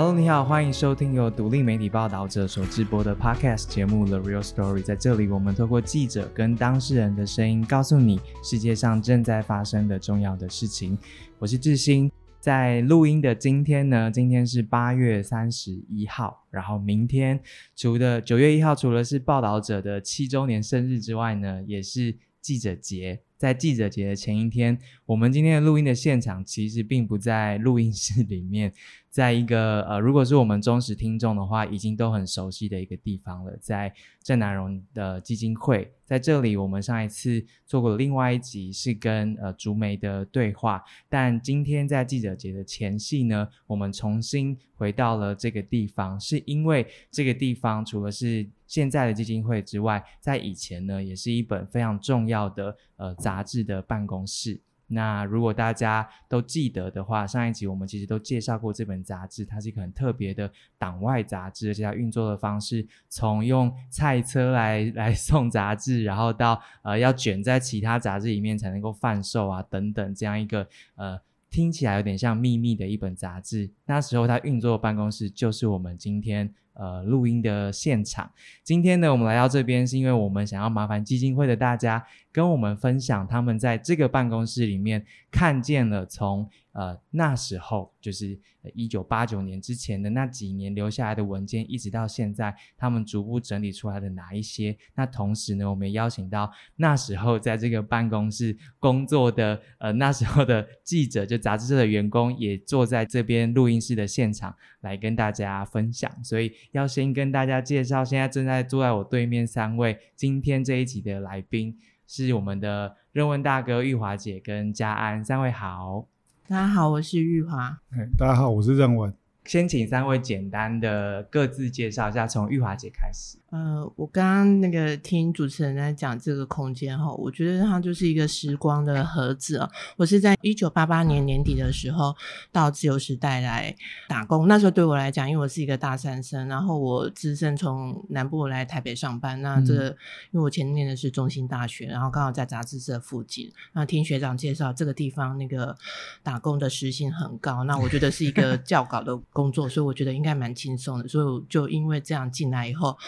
Hello，你好，欢迎收听由独立媒体报道者所直播的 Podcast 节目《The Real Story》。在这里，我们透过记者跟当事人的声音，告诉你世界上正在发生的重要的事情。我是志新，在录音的今天呢，今天是八月三十一号，然后明天除了九月一号，除了是报道者的七周年生日之外呢，也是记者节。在记者节的前一天，我们今天的录音的现场其实并不在录音室里面。在一个呃，如果是我们忠实听众的话，已经都很熟悉的一个地方了，在郑南荣的基金会，在这里，我们上一次做过另外一集是跟呃竹梅的对话，但今天在记者节的前夕呢，我们重新回到了这个地方，是因为这个地方除了是现在的基金会之外，在以前呢，也是一本非常重要的呃杂志的办公室。那如果大家都记得的话，上一集我们其实都介绍过这本杂志，它是一个很特别的党外杂志，而且它运作的方式从用菜车来 来送杂志，然后到呃要卷在其他杂志里面才能够贩售啊等等这样一个呃听起来有点像秘密的一本杂志。那时候它运作的办公室就是我们今天。呃，录音的现场，今天呢，我们来到这边是因为我们想要麻烦基金会的大家跟我们分享他们在这个办公室里面看见了从。呃，那时候就是一九八九年之前的那几年留下来的文件，一直到现在，他们逐步整理出来的哪一些？那同时呢，我们也邀请到那时候在这个办公室工作的呃那时候的记者，就杂志社的员工，也坐在这边录音室的现场来跟大家分享。所以要先跟大家介绍，现在正在坐在我对面三位今天这一集的来宾，是我们的任文大哥、玉华姐跟嘉安三位好。大家好，我是玉华。大家好，我是任文。先请三位简单的各自介绍一下，从玉华姐开始。呃，我刚刚那个听主持人在讲这个空间哈，我觉得它就是一个时光的盒子啊。我是在一九八八年年底的时候到自由时代来打工，那时候对我来讲，因为我是一个大三生，然后我自身从南部来台北上班，那这个因为我前念的是中心大学，然后刚好在杂志社附近，那听学长介绍这个地方那个打工的时薪很高，那我觉得是一个较高的工作，所以我觉得应该蛮轻松的，所以就因为这样进来以后。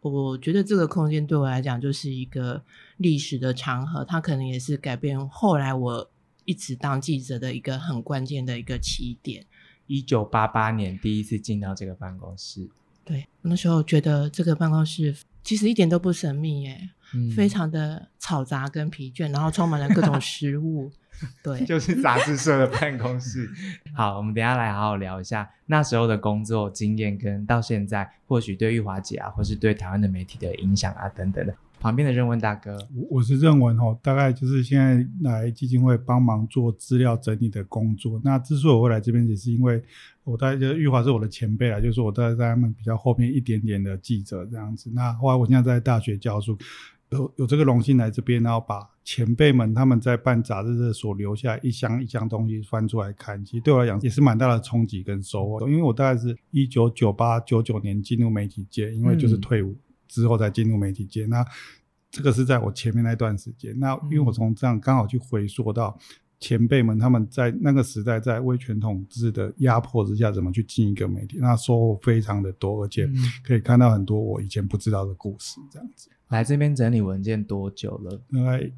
我觉得这个空间对我来讲就是一个历史的长河，它可能也是改变后来我一直当记者的一个很关键的一个起点。一九八八年第一次进到这个办公室，对，那时候觉得这个办公室其实一点都不神秘耶，非常的嘈杂跟疲倦，然后充满了各种食物。对，就是杂志社的办公室。好，我们等下来好好聊一下那时候的工作经验，跟到现在或许对玉华姐啊，或是对台湾的媒体的影响啊等等的。旁边的任文大哥，我我是任文哦，大概就是现在来基金会帮忙做资料整理的工作。那之所以我会来这边，也是因为我大概就玉华是我的前辈啊，就是我大概在他们比较后面一点点的记者这样子。那后来我现在在大学教书。有有这个荣幸来这边，然后把前辈们他们在办杂志的所留下一箱一箱东西翻出来看，其实对我来讲也是蛮大的冲击跟收获。因为我大概是一九九八九九年进入媒体界，因为就是退伍之后才进入媒体界。那这个是在我前面那段时间。那因为我从这样刚好去回溯到前辈们他们在那个时代在威权统治的压迫之下怎么去进一个媒体，那收获非常的多，而且可以看到很多我以前不知道的故事，这样子。来这边整理文件多久了？大概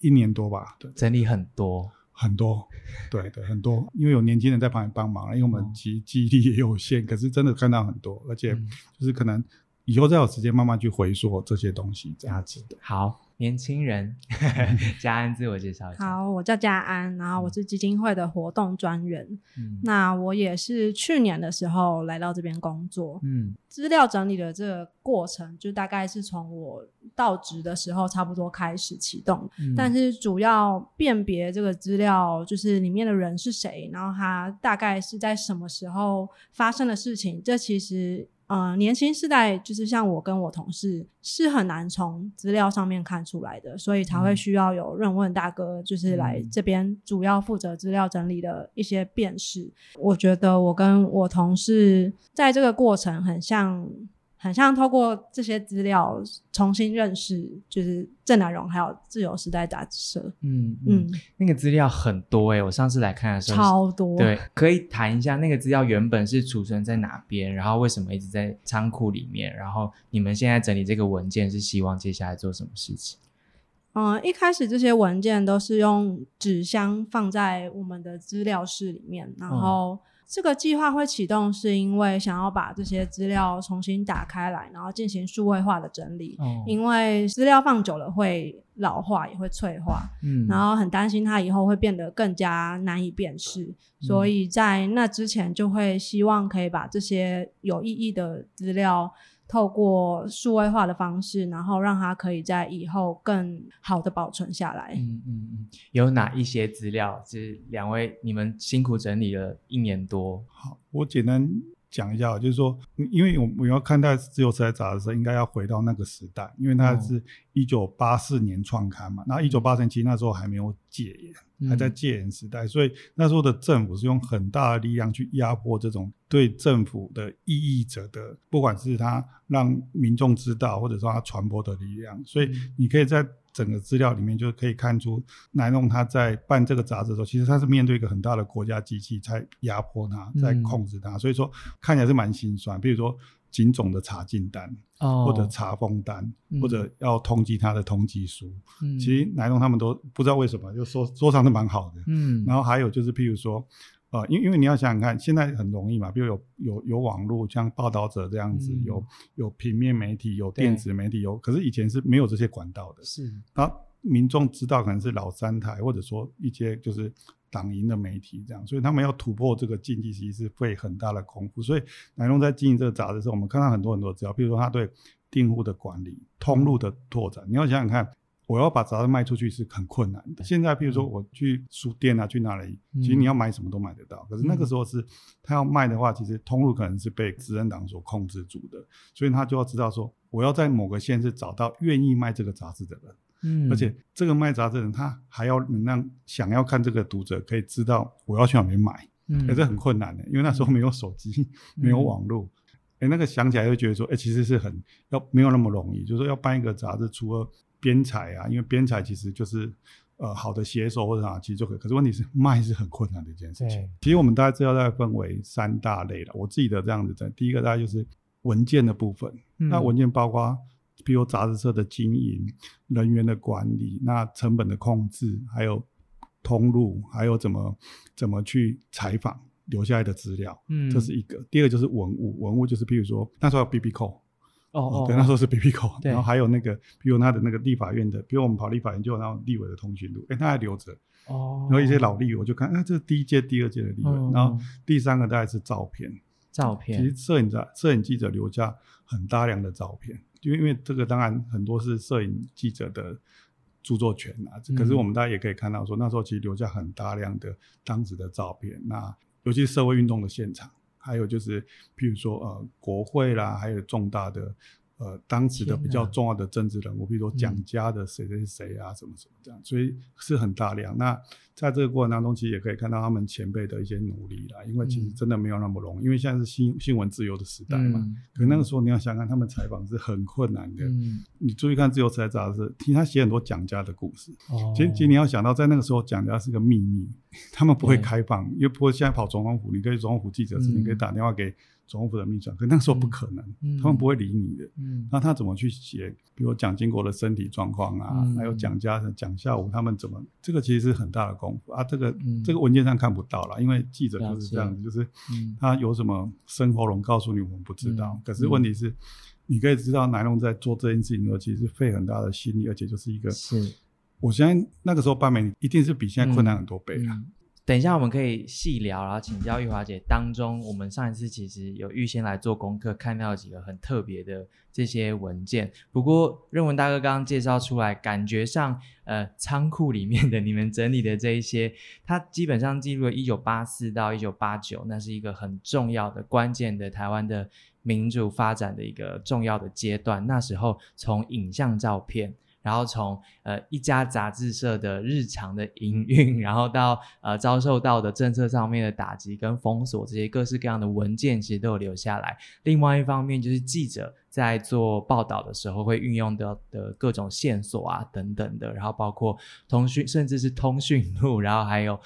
一年多吧。对，整理很多。很多，对对很多，因为有年轻人在旁边帮忙，因为我们记记忆力也有限，可是真的看到很多，而且就是可能以后再有时间慢慢去回溯这些东西，这样子。的。好。年轻人，嘉安自我介绍一下。好，我叫嘉安，然后我是基金会的活动专员。嗯，那我也是去年的时候来到这边工作。嗯，资料整理的这个过程，就大概是从我到职的时候差不多开始启动。嗯，但是主要辨别这个资料，就是里面的人是谁，然后他大概是在什么时候发生的事情，这其实。呃，年轻世代就是像我跟我同事是很难从资料上面看出来的，所以才会需要有任问大哥，就是来这边主要负责资料整理的一些辨识。我觉得我跟我同事在这个过程很像，很很像透过这些资料重新认识，就是郑南荣还有自由时代杂志社。嗯嗯，那个资料很多哎，我上次来看的时候超多。对，可以谈一下那个资料原本是储存在哪边，然后为什么一直在仓库里面，然后你们现在整理这个文件是希望接下来做什么事情？嗯，一开始这些文件都是用纸箱放在我们的资料室里面，然后。这个计划会启动，是因为想要把这些资料重新打开来，然后进行数位化的整理。因为资料放久了会老化，也会脆化。嗯，然后很担心它以后会变得更加难以辨识，所以在那之前就会希望可以把这些有意义的资料。透过数位化的方式，然后让它可以在以后更好的保存下来。嗯嗯嗯，有哪一些资料是两位你们辛苦整理了一年多？好，我简单。讲一下，就是说，因为我我要看待自由时代杂志的时候，应该要回到那个时代，因为它是一九八四年创刊嘛。那一九八四年其实那时候还没有戒严，还在戒严时代，所以那时候的政府是用很大的力量去压迫这种对政府的异议者的，不管是他让民众知道，或者说他传播的力量。所以你可以在。整个资料里面就可以看出，南弄他在办这个杂志的时候，其实他是面对一个很大的国家机器在压迫他，在控制他，所以说看起来是蛮心酸。比如说警总的查禁单，或者查封单，或者要通缉他的通缉书，其实南弄他们都不知道为什么，就说说上是蛮好的。嗯，然后还有就是，譬如说。呃，因因为你要想想看，现在很容易嘛，比如有有有网络，像报道者这样子，有有平面媒体，有电子媒体，有，可是以前是没有这些管道的。是，那民众知道可能是老三台，或者说一些就是党营的媒体这样，所以他们要突破这个禁忌，其实是费很大的功夫。所以南龙在经营这个杂志的时候，我们看到很多很多资料，比如说他对订户的管理、通路的拓展，你要想想看。我要把杂志卖出去是很困难的。现在，譬如说我去书店啊，去哪里，其实你要买什么都买得到。可是那个时候是，他要卖的话，其实通路可能是被执政党所控制住的，所以他就要知道说，我要在某个县市找到愿意卖这个杂志的人。嗯，而且这个卖杂志的人，他还要能让想要看这个读者可以知道我要去哪边买。嗯，也是很困难的，因为那时候没有手机，没有网络。哎，那个想起来就觉得说，哎，其实是很要没有那么容易，就是说要办一个杂志，除了编采啊，因为编采其实就是呃好的写手或者啥，其实就可以。可是问题是卖是很困难的一件事情。其实我们大概知道，大概分为三大类了。我自己的这样子在第一个大概就是文件的部分。那文件包括，比如杂志社的经营、人员的管理、那成本的控制，还有通路，还有怎么怎么去采访留下来的资料。嗯，这是一个。第二个就是文物，文物就是比如说那时候 B B 扣。哦，对，那时候是 B B 口，然后还有那个，比如他的那个立法院的，比如我们跑立法院就有那种立委的通讯录，哎，他还留着。哦，然后一些老立委，我就看，哎，这是第一届、第二届的立委。然后第三个大概是照片，照片。其实摄影者、摄影记者留下很大量的照片，就因为这个当然很多是摄影记者的著作权啊。可是我们大家也可以看到，说那时候其实留下很大量的当时的照片，那尤其是社会运动的现场。还有就是，譬如说，呃，国会啦，还有重大的，呃，当时的比较重要的政治人物，比如说蒋家的谁谁谁啊，什么什么这样，所以是很大量。那在这个过程当中，其实也可以看到他们前辈的一些努力啦。因为其实真的没有那么容易，因为现在是新新闻自由的时代嘛。可那个时候你要想想，他们采访是很困难的。你注意看《自由时代》杂志，听他写很多蒋家的故事。其实，其实你要想到，在那个时候，蒋家是个秘密，他们不会开放，因为不过现在跑总统府，你可以总统府记者是，你可以打电话给。总统府的秘书，可那时候不可能，他们不会理你的。那他怎么去写？比如蒋经国的身体状况啊，还有蒋家、蒋孝武他们怎么？这个其实是很大的功夫啊。这个这个文件上看不到了，因为记者就是这样子，就是他有什么生活龙告诉你，我们不知道。可是问题是，你可以知道南龙在做这件事情的时候，其实费很大的心力，而且就是一个，是我相信那个时候办美一定是比现在困难很多倍啊。等一下，我们可以细聊，然后请教玉华姐。当中，我们上一次其实有预先来做功课，看到几个很特别的这些文件。不过，任文大哥刚刚介绍出来，感觉上，呃，仓库里面的你们整理的这一些，它基本上记录了一九八四到一九八九，那是一个很重要的、关键的台湾的民主发展的一个重要的阶段。那时候，从影像照片。然后从呃一家杂志社的日常的营运，然后到呃遭受到的政策上面的打击跟封锁，这些各式各样的文件其实都有留下来。另外一方面就是记者在做报道的时候会运用的的各种线索啊等等的，然后包括通讯甚至是通讯录，然后还有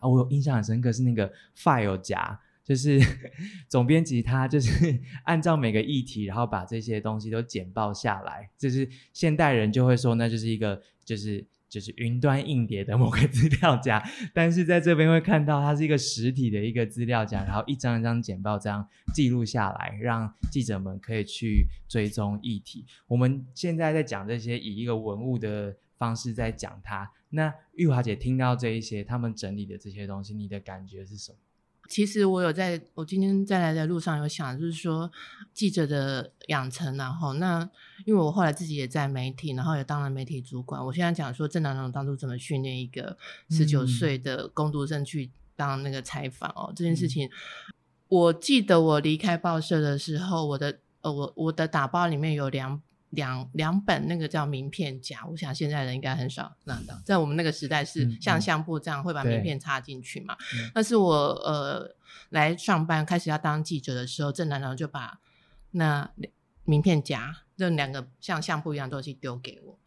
呃我印象很深刻是那个 file 夹。就是 总编辑他就是 按照每个议题，然后把这些东西都简报下来。就是现代人就会说，那就是一个就是就是云端硬碟的某个资料夹。但是在这边会看到，它是一个实体的一个资料夹，然后一张一张简报这样记录下来，让记者们可以去追踪议题。我们现在在讲这些，以一个文物的方式在讲它。那玉华姐听到这一些，他们整理的这些东西，你的感觉是什么？其实我有在，我今天在来的路上有想，就是说记者的养成，然后那因为我后来自己也在媒体，然后也当了媒体主管。我现在讲说郑南榕当初怎么训练一个十九岁的工读生去当那个采访哦，这件事情，我记得我离开报社的时候，我的呃我我的打包里面有两。两两本那个叫名片夹，我想现在人应该很少拿到。在我们那个时代是像相簿这样会把名片插进去嘛？但是我呃来上班开始要当记者的时候，郑南榕就把那名片夹这两个像相簿一样东西丢给我。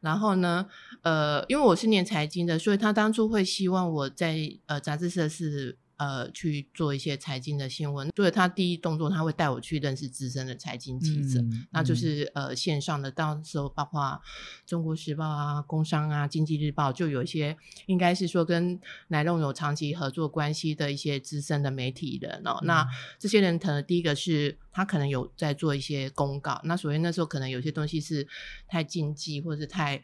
然后呢，呃，因为我是念财经的，所以他当初会希望我在呃杂志社是。呃，去做一些财经的新闻。对他第一动作，他会带我去认识资深的财经记者，那就是呃线上的，到时候包括中国时报啊、工商啊、经济日报，就有一些应该是说跟奶龙有长期合作关系的一些资深的媒体人哦。那这些人可能第一个是他可能有在做一些公告，那所以那时候可能有些东西是太禁忌，或者是太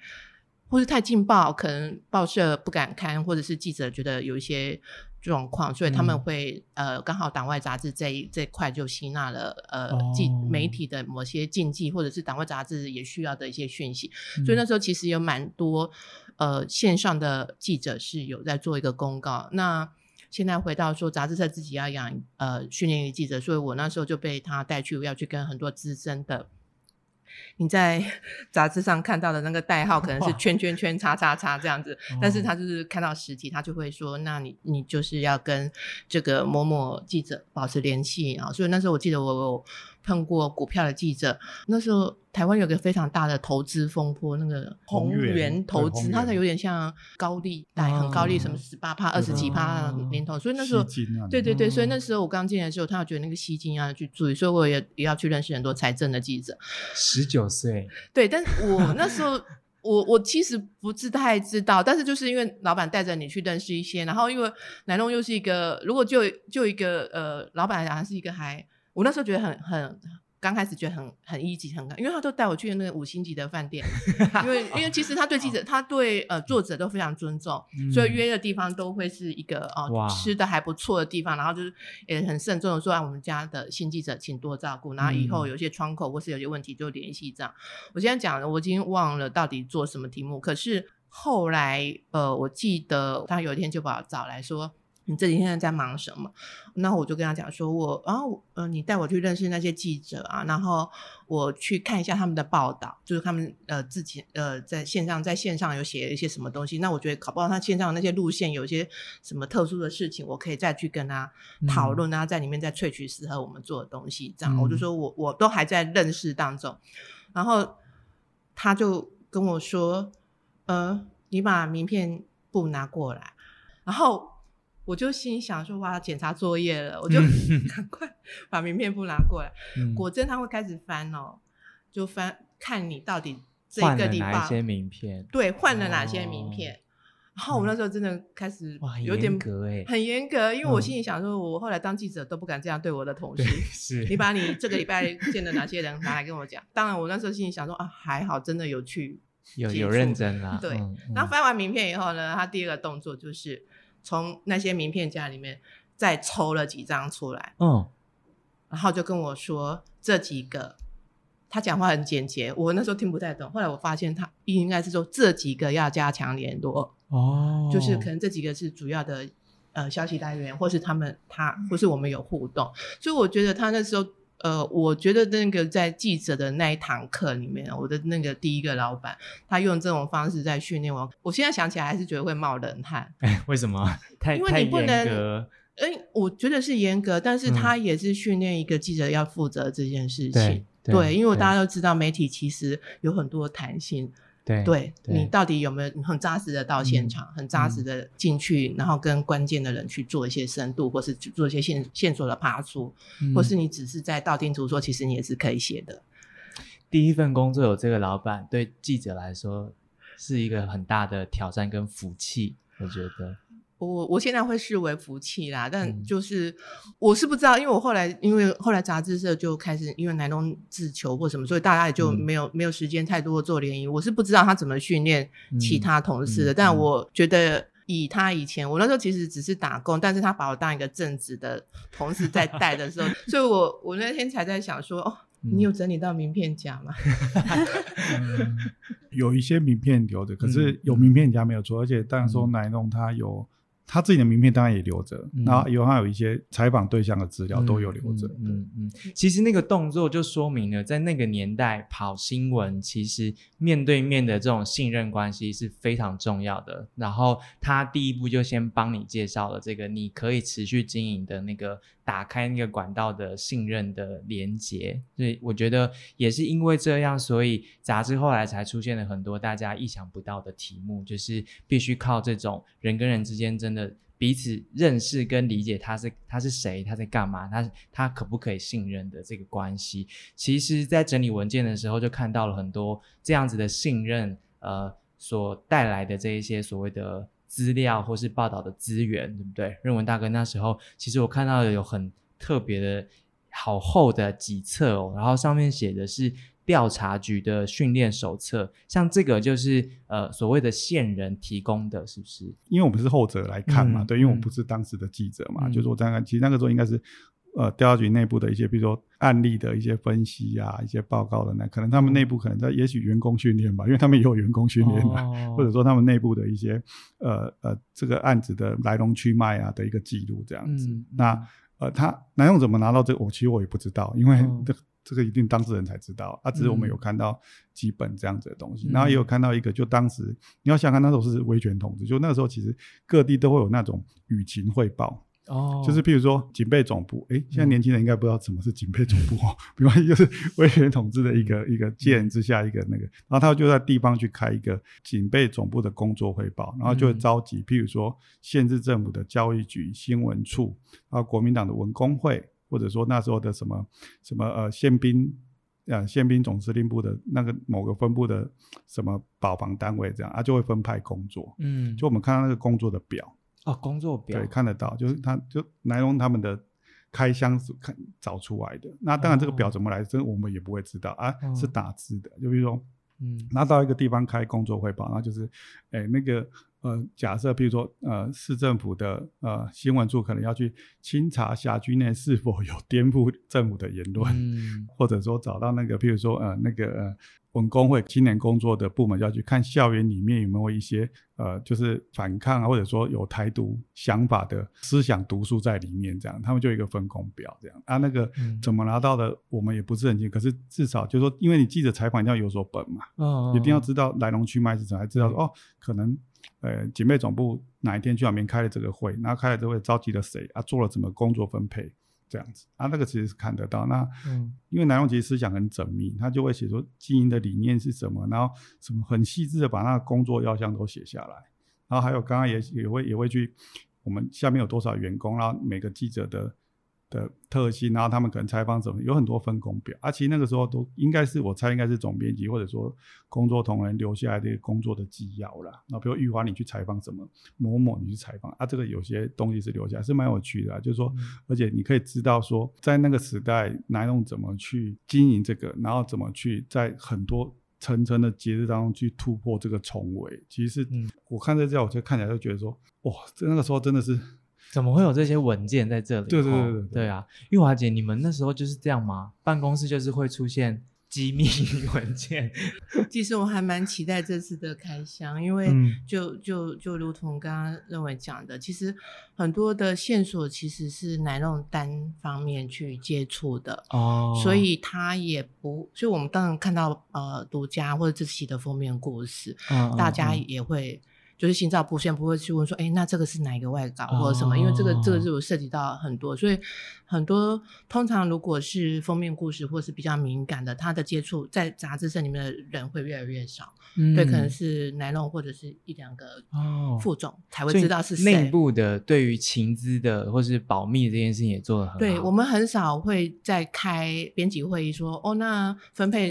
或是太劲爆，可能报社不敢看，或者是记者觉得有一些。状况，所以他们会呃，刚好党外杂志这一这块就吸纳了呃，记媒体的某些禁忌，或者是党外杂志也需要的一些讯息。所以那时候其实有蛮多呃线上的记者是有在做一个公告。那现在回到说杂志社自己要养呃训练一个记者，所以我那时候就被他带去要去跟很多资深的。你在 杂志上看到的那个代号可能是圈圈圈叉叉叉这样子，但是他就是看到实体，他就会说，那你你就是要跟这个某某记者保持联系啊。所以那时候我记得我。碰过股票的记者，那时候台湾有个非常大的投资风波，那个宏源投资，它才有点像高利贷，很高利，什么十八趴、二十几趴年头，所以那时候，对对对，所以那时候我刚进来的时候，他有觉得那个吸金要去注意，所以我也也要去认识很多财政的记者。十九岁，对，但是我那时候，我我其实不是太知道，但是就是因为老板带着你去认识一些，然后因为南龙又是一个，如果就就一个呃，老板来讲是一个还。我那时候觉得很很刚开始觉得很很一级很高，因为他都带我去那个五星级的饭店，因为 因为其实他对记者他对呃作者都非常尊重，所以约的地方都会是一个哦吃的还不错的地方，然后就是也很慎重的说，啊我们家的新记者请多照顾，然后以后有些窗口或是有些问题就联系这样。我现在讲了，我已经忘了到底做什么题目，可是后来呃我记得他有一天就把我找来说。你这几天在忙什么？那我就跟他讲说，我然后呃，你带我去认识那些记者啊，然后我去看一下他们的报道，就是他们呃自己呃在线上在线上有写一些什么东西。那我觉得搞不好他线上那些路线有一些什么特殊的事情，我可以再去跟他讨论啊，在里面再萃取适合我们做的东西。这样，我就说我我都还在认识当中。然后他就跟我说，呃，你把名片簿拿过来，然后。我就心想说哇，检查作业了，我就赶快 把名片簿拿过来。果真他会开始翻哦，就翻看你到底这个地方哪些名片，对，换了哪些名片。然后我那时候真的开始有点很严格，因为我心里想说，我后来当记者都不敢这样对我的同事。是你把你这个礼拜见的哪些人拿来跟我讲。当然，我那时候心里想说啊，还好，真的有去有有认真啦。对，然后翻完名片以后呢，他第二个动作就是。从那些名片夹里面再抽了几张出来，嗯，然后就跟我说这几个，他讲话很简洁，我那时候听不太懂。后来我发现他应该是说这几个要加强联络，哦，就是可能这几个是主要的呃消息来源，或是他们他或是我们有互动，所以我觉得他那时候呃，我觉得那个在记者的那一堂课里面，我的那个第一个老板，他用这种方式在训练我。我现在想起来还是觉得会冒冷汗。哎，为什么？太因为你不能。哎，我觉得是严格，但是他也是训练一个记者要负责这件事情。对，因为大家都知道，媒体其实有很多弹性。对，你到底有没有很扎实的到现场，很扎实的进去，然后跟关键的人去做一些深度，或是做一些线线索的爬出，或是你只是在道听途说，其实你也是可以写的。第一份工作有这个老板，对记者来说是一个很大的挑战跟福气，我觉得。我我现在会视为福气啦，但就是我是不知道，因为我后来因为后来杂志社就开始因为南东自求或什么，所以大家也就没有没有时间太多做联谊。我是不知道他怎么训练其他同事的，但我觉得以他以前，我那时候其实只是打工，但是他把我当一个正职的同事在带的时候，所以我我那天才在想说，哦，你有整理到名片夹吗？有一些名片留着，可是有名片夹没有错，而且当然说南东他有。他自己的名片当然也留着，然后有他有一些采访对象的资料都有留着。嗯嗯，其实那个动作就说明了，在那个年代跑新闻，其实面对面的这种信任关系是非常重要的。然后他第一步就先帮你介绍了这个你可以持续经营的那个。打开那个管道的信任的连接，所以我觉得也是因为这样，所以杂志后来才出现了很多大家意想不到的题目，就是必须靠这种人跟人之间真的彼此认识跟理解他是他是谁，他在干嘛，他他可不可以信任的这个关系。其实，在整理文件的时候，就看到了很多这样子的信任，呃，所带来的这一些所谓的。资料或是报道的资源，对不对？任文大哥那时候，其实我看到有很特别的、好厚的几册哦，然后上面写的是调查局的训练手册，像这个就是呃所谓的线人提供的，是不是？因为我们是后者来看嘛，对，因为我不是当时的记者嘛，就是我刚刚其实那个时候应该是。呃，调查局内部的一些，比如说案例的一些分析啊，一些报告的那，可能他们内部可能在，也许员工训练吧，因为他们也有员工训练的，或者说他们内部的一些，呃呃，这个案子的来龙去脉啊的一个记录这样子。那呃，他南用怎么拿到这个？我其实我也不知道，因为这这个一定当事人才知道。啊，只是我们有看到几本这样子的东西，然后也有看到一个，就当时你要想看那时候是威权统治，就那个时候其实各地都会有那种舆情汇报。哦，就是譬如说警备总部，哎，现在年轻人应该不知道什么是警备总部哦。比方就是威权统治的一个一个戒严之下一个那个，然后他就在地方去开一个警备总部的工作汇报，然后就会召集譬如说县市政府的教育局、新闻处，然后国民党的文工会，或者说那时候的什么什么呃宪兵呃宪兵总司令部的那个某个分部的什么保防单位这样，啊就会分派工作。嗯，就我们看到那个工作的表。哦，工作表对看得到，就是他就南龙他们的开箱是看找出来的。那当然这个表怎么来，这我们也不会知道啊，是打字的。就比如说，嗯，拿到一个地方开工作汇报，然后就是，哎，那个呃，假设比如说呃，市政府的呃新闻处可能要去清查辖区内是否有颠覆政府的言论，或者说找到那个，譬如说呃那个呃。文工会青年工作的部门要去看校园里面有没有一些呃，就是反抗啊，或者说有台独想法的思想毒素在里面，这样他们就一个分工表这样啊。那个怎么拿到的，我们也不是很清，可是至少就是说，因为你记者采访一定要有所本嘛，一定要知道来龙去脉是怎么，才知道哦，可能呃警备总部哪一天去那边开了这个会，然后开了这个会召集了谁啊，做了什么工作分配。这样子啊，那个其实是看得到。那因为南用其实思想很缜密，他就会写出经营的理念是什么，然后什么很细致的把那个工作要项都写下来。然后还有刚刚也也会也会去我们下面有多少员工，然后每个记者的。的特性，然后他们可能采访什么，有很多分工表啊。其实那个时候都应该是我猜应该是总编辑或者说工作同仁留下来的工作的纪要啦。那比如玉华你去采访什么，某某你去采访啊，这个有些东西是留下来，是蛮有趣的。就是说，而且你可以知道说，在那个时代，南用怎么去经营这个，然后怎么去在很多层层的节日当中去突破这个重围。其实是我看这资我就看起来就觉得说，哇，在那个时候真的是。怎么会有这些文件在这里？对对对对对啊！玉华姐，你们那时候就是这样吗？办公室就是会出现机密 文件。其实我还蛮期待这次的开箱，因为就就就如同刚刚认为讲的，其实很多的线索其实是奶酪单方面去接触的哦，所以他也不，所以我们当然看到呃独家或者这期的封面故事，大家也会。就是心照不宣，不会去问说，哎，那这个是哪一个外稿或者什么？因为这个这个是有涉及到很多，所以很多通常如果是封面故事或是比较敏感的，他的接触在杂志社里面的人会越来越少。对，可能是奶龙或者是一两个副总才会知道是内部的。对于情资的或是保密这件事情也做的很好。对我们很少会在开编辑会议说，哦，那分配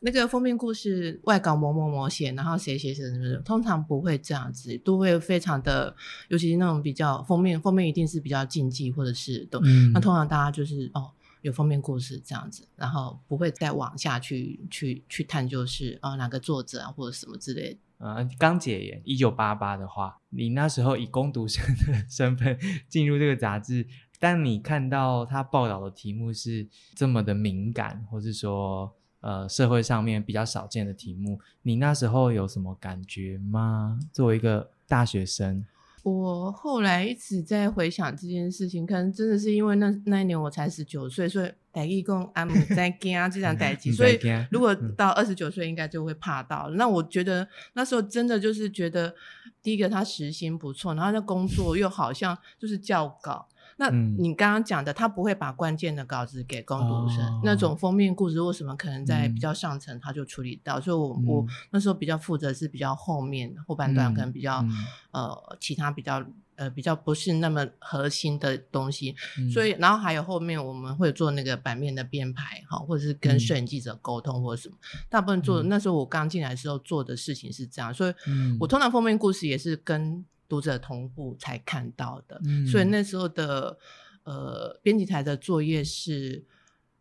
那个封面故事外稿某某某写，然后谁写写什么，通常不会这样。样子都会非常的，尤其是那种比较封面，封面一定是比较禁忌或者是都，那通常大家就是哦有封面故事这样子，然后不会再往下去去去探究是哦哪个作者啊或者什么之类。呃，刚解严一九八八的话，你那时候以攻读生的 身份进入这个杂志，但你看到他报道的题目是这么的敏感，或是说。呃，社会上面比较少见的题目，你那时候有什么感觉吗？作为一个大学生，我后来一直在回想这件事情，可能真的是因为那那一年我才十九岁，所以大一共阿姆在惊啊这 场代际，所以如果到二十九岁，应该就会怕到。那我觉得那时候真的就是觉得，第一个他时薪不错，然后那工作又好像就是教稿。那你刚刚讲的，他不会把关键的稿子给攻读生，那种封面故事为什么可能在比较上层他就处理到？所以，我我那时候比较负责是比较后面后半段，可能比较呃其他比较呃比较不是那么核心的东西。所以，然后还有后面我们会做那个版面的编排，哈，或者是跟摄影记者沟通或者什么。大部分做那时候我刚进来的时候做的事情是这样，所以我通常封面故事也是跟。读者同步才看到的，所以那时候的呃编辑台的作业是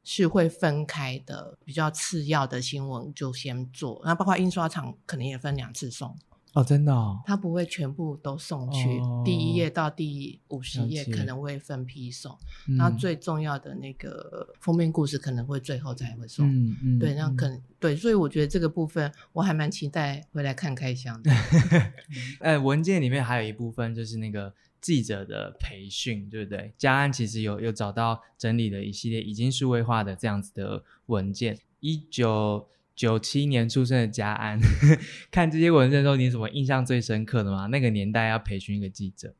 是会分开的，比较次要的新闻就先做，那包括印刷厂可能也分两次送。哦，真的哦，他不会全部都送去，第一页到第五十页可能会分批送，那最重要的那个封面故事可能会最后才会送。嗯嗯，对，那可能对，所以我觉得这个部分我还蛮期待回来看开箱的。呃，文件里面还有一部分就是那个记者的培训，对不对？嘉安其实有有找到整理了一系列已经数位化的这样子的文件，一九。九七年出生的嘉安，看这些文件的时候，你什么印象最深刻的吗？那个年代要培训一个记者，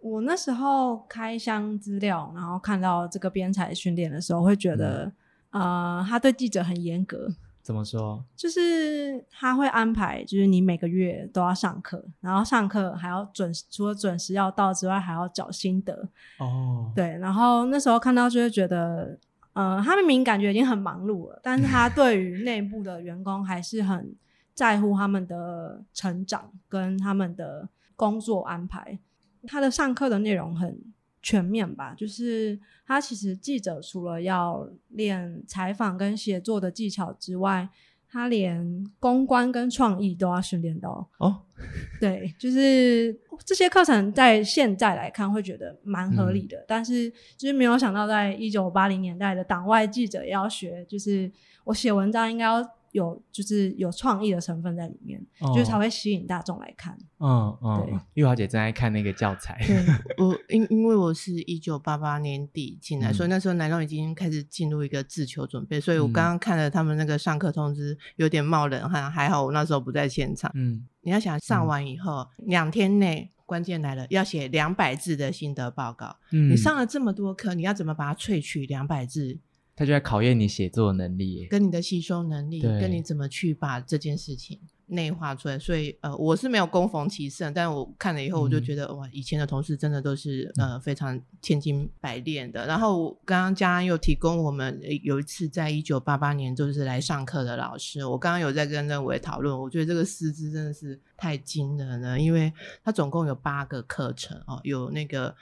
我那时候开箱资料，然后看到这个编采训练的时候，会觉得，呃，他对记者很严格。怎么说？就是他会安排，就是你每个月都要上课，然后上课还要准，除了准时要到之外，还要缴心得。哦，对，然后那时候看到就会觉得。呃，他明明感觉已经很忙碌了，但是他对于内部的员工还是很在乎他们的成长跟他们的工作安排。他的上课的内容很全面吧，就是他其实记者除了要练采访跟写作的技巧之外。他连公关跟创意都要训练到哦，对，就是这些课程在现在来看会觉得蛮合理的，但是就是没有想到，在一九八零年代的党外记者也要学，就是我写文章应该要。有就是有创意的成分在里面，就是才会吸引大众来看。嗯嗯，对，玉华姐正在看那个教材。我因因为我是一九八八年底进来，所以那时候南中已经开始进入一个自求准备，所以我刚刚看了他们那个上课通知，有点冒冷汗。还好我那时候不在现场。嗯，你要想上完以后两天内，关键来了，要写两百字的心得报告。嗯，你上了这么多课，你要怎么把它萃取两百字？他就在考验你写作能力，跟你的吸收能力，跟你怎么去把这件事情内化出来。所以，呃，我是没有攻逢其胜，但我看了以后，我就觉得哇，以前的同事真的都是呃非常千金百炼的。然后，刚刚嘉安又提供我们有一次在一九八八年就是来上课的老师，我刚刚有在跟任伟讨论，我觉得这个师资真的是太惊人了，因为他总共有八个课程哦，有那个。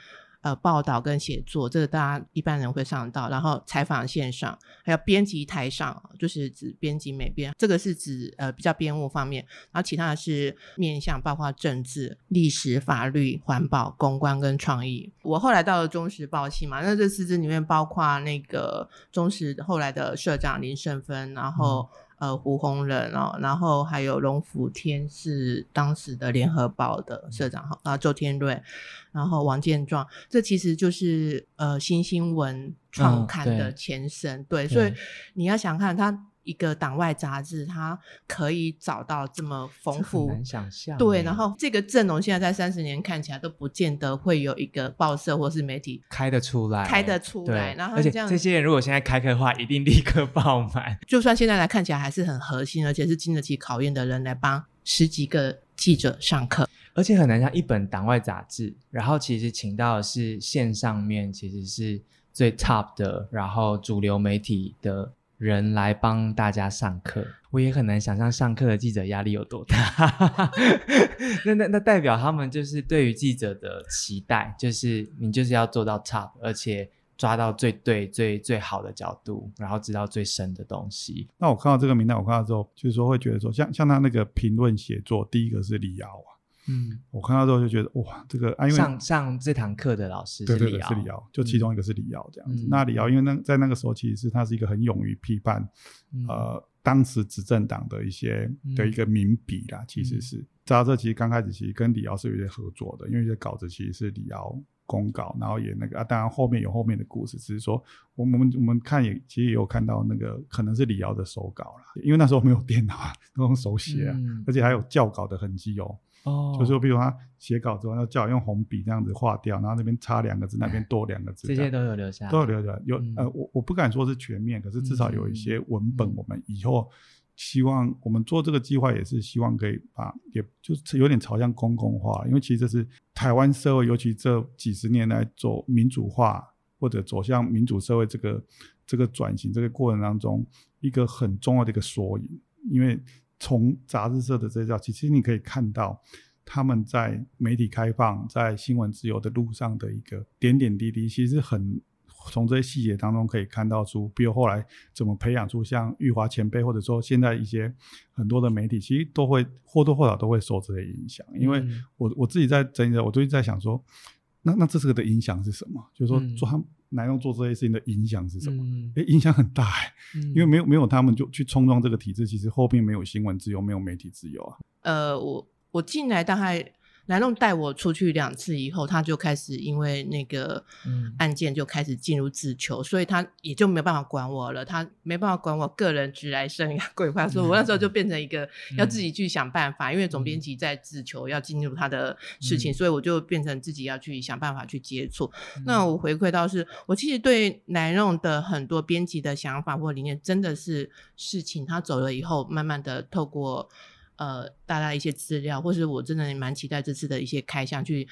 呃报道跟写作，这个大家一般人会上到，然后采访线上，还有编辑台上，就是指编辑美编，这个是指呃比较编务方面，然后其他的是面向包括政治、历史、法律、环保、公关跟创意。我后来到了中时报系嘛，那这四支里面包括那个中时后来的社长林胜芬，然后。呃，胡红人哦，然后还有龙福天是当时的联合报的社长哈，啊，周天瑞，然后王建壮，这其实就是呃新新闻创刊的前身，对，所以你要想看他。一个党外杂志，它可以找到这么丰富，难想象。对，然后这个阵容现在在三十年看起来都不见得会有一个报社或是媒体开得出来，开得出来。然后而且这些人如果现在开课的话，一定立刻爆满。就算现在来看起来还是很核心，而且是经得起考验的人来帮十几个记者上课，而且很难像一本党外杂志，然后其实请到的是线上面其实是最 top 的，然后主流媒体的。人来帮大家上课，我也很难想象上课的记者压力有多大。那那那代表他们就是对于记者的期待，就是你就是要做到 top，而且抓到最对、最最好的角度，然后知道最深的东西。那我看到这个名单，我看到之后，就是说会觉得说，像像他那个评论写作，第一个是李敖啊。嗯，我看到之后就觉得哇，这个啊，因为上上这堂课的老师对对对是李敖，就其中一个是李敖这样子。那李敖因为那在那个时候，其实是他是一个很勇于批判呃当时执政党的一些的一个名笔啦。其实是扎这其实刚开始其实跟李敖是有些合作的，因为这稿子其实是李敖公稿，然后也那个啊，当然后面有后面的故事，只是说我们我们看也其实也有看到那个可能是李敖的手稿啦，因为那时候没有电脑，都用手写啊，而且还有校稿的痕迹哦。哦，就是说，比如他写稿之后，要叫我用红笔这样子画掉，然后那边差两个字，那边多两个字，这些都有留下，都有留下。有呃，我我不敢说是全面，可是至少有一些文本，我们以后希望我们做这个计划也是希望可以把，也就是有点朝向公共化，因为其实这是台湾社会，尤其这几十年来走民主化或者走向民主社会这个这个转型这个过程当中一个很重要的一个缩影，因为。从杂志社的这条，其实你可以看到他们在媒体开放、在新闻自由的路上的一个点点滴滴，其实很从这些细节当中可以看到出，比如后来怎么培养出像玉华前辈，或者说现在一些很多的媒体，其实都会或多或少都会受这些影响。因为我我自己在整理的，我最近在想说，那那这是个的影响是什么？就是说做他们。南用做这些事情的影响是什么？哎，影响很大哎，因为没有没有他们就去冲撞这个体制，其实后面没有新闻自由，没有媒体自由啊。呃，我我进来大概。南弄带我出去两次以后，他就开始因为那个案件就开始进入自求，所以他也就没有办法管我了。他没办法管我个人直来生涯规划，所以我那时候就变成一个要自己去想办法。因为总编辑在自求要进入他的事情，所以我就变成自己要去想办法去接触。那我回馈到是，我其实对南弄的很多编辑的想法或理念，真的是事情他走了以后，慢慢的透过。呃，大家一些资料，或是我真的蛮期待这次的一些开箱，去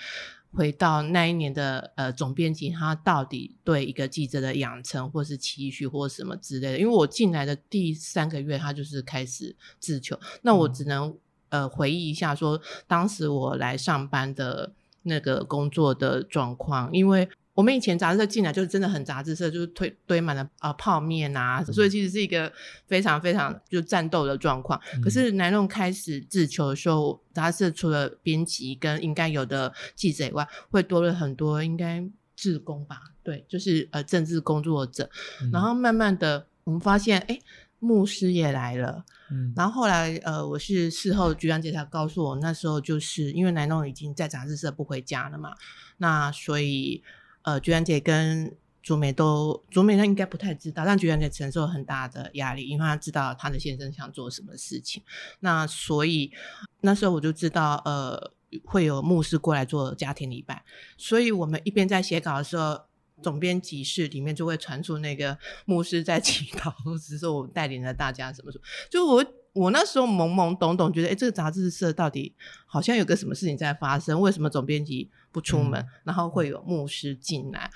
回到那一年的呃总编辑他到底对一个记者的养成，或是期许，或什么之类的。因为我进来的第三个月，他就是开始自求，那我只能呃回忆一下，说当时我来上班的那个工作的状况，因为。我们以前杂志社进来就是真的很杂志社，就是堆堆满了啊泡面啊，所以其实是一个非常非常就战斗的状况。可是南弄开始自求的时候，杂志社除了编辑跟应该有的记者以外，会多了很多应该志工吧？对，就是呃政治工作者。然后慢慢的，我们发现哎，牧师也来了。嗯，然后后来呃，我是事后局长姐才告诉我，那时候就是因为南弄已经在杂志社不回家了嘛，那所以。呃，菊然姐跟竹美都，竹美她应该不太知道，但菊然姐承受很大的压力，因为她知道她的先生想做什么事情。那所以那时候我就知道，呃，会有牧师过来做家庭礼拜。所以我们一边在写稿的时候，总编辑室里面就会传出那个牧师在祈祷，或者是我带领着大家什么什么。就我我那时候懵懵懂懂，觉得哎，这个杂志社到底好像有个什么事情在发生？为什么总编辑？不出门，然后会有牧师进来。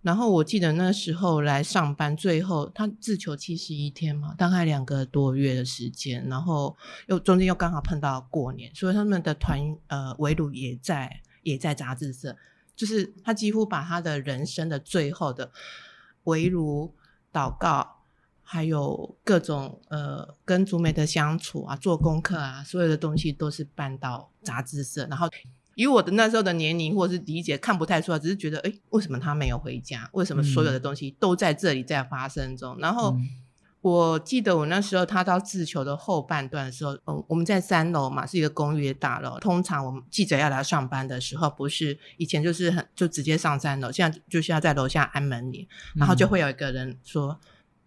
然后我记得那时候来上班，最后他自求七十一天嘛，大概两个多月的时间。然后又中间又刚好碰到过年，所以他们的团呃围炉也在也在杂志社。就是他几乎把他的人生的最后的围炉、祷告，还有各种呃跟族美的相处啊、做功课啊，所有的东西都是搬到杂志社。然后以我的那时候的年龄或者是理解，看不太出来，只是觉得哎，为什么他没有回家？为什么所有的东西都在这里在发生中？然后。我记得我那时候他到自球的后半段的时候，嗯，我们在三楼嘛，是一个公寓大楼。通常我们记者要来上班的时候，不是以前就是很就直接上三楼，现在就是要在楼下按门铃，然后就会有一个人说。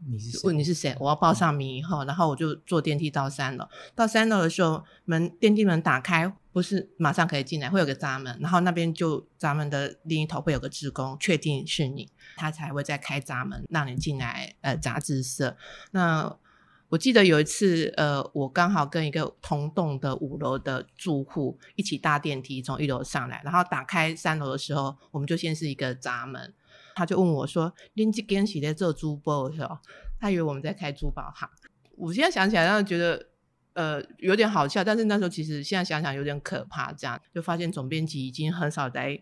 你是问你是谁？我要报上名以后，然后我就坐电梯到三楼。到三楼的时候，门电梯门打开，不是马上可以进来，会有个闸门，然后那边就闸门的另一头会有个职工，确定是你，他才会再开闸门让你进来。呃，杂志社。那我记得有一次，呃，我刚好跟一个同栋的五楼的住户一起搭电梯从一楼上来，然后打开三楼的时候，我们就先是一个闸门。他就问我说：“林志根是在做珠宝是吧？”他以为我们在开珠宝行。我现在想起来，让觉得呃有点好笑，但是那时候其实现在想想有点可怕。这样就发现总编辑已经很少在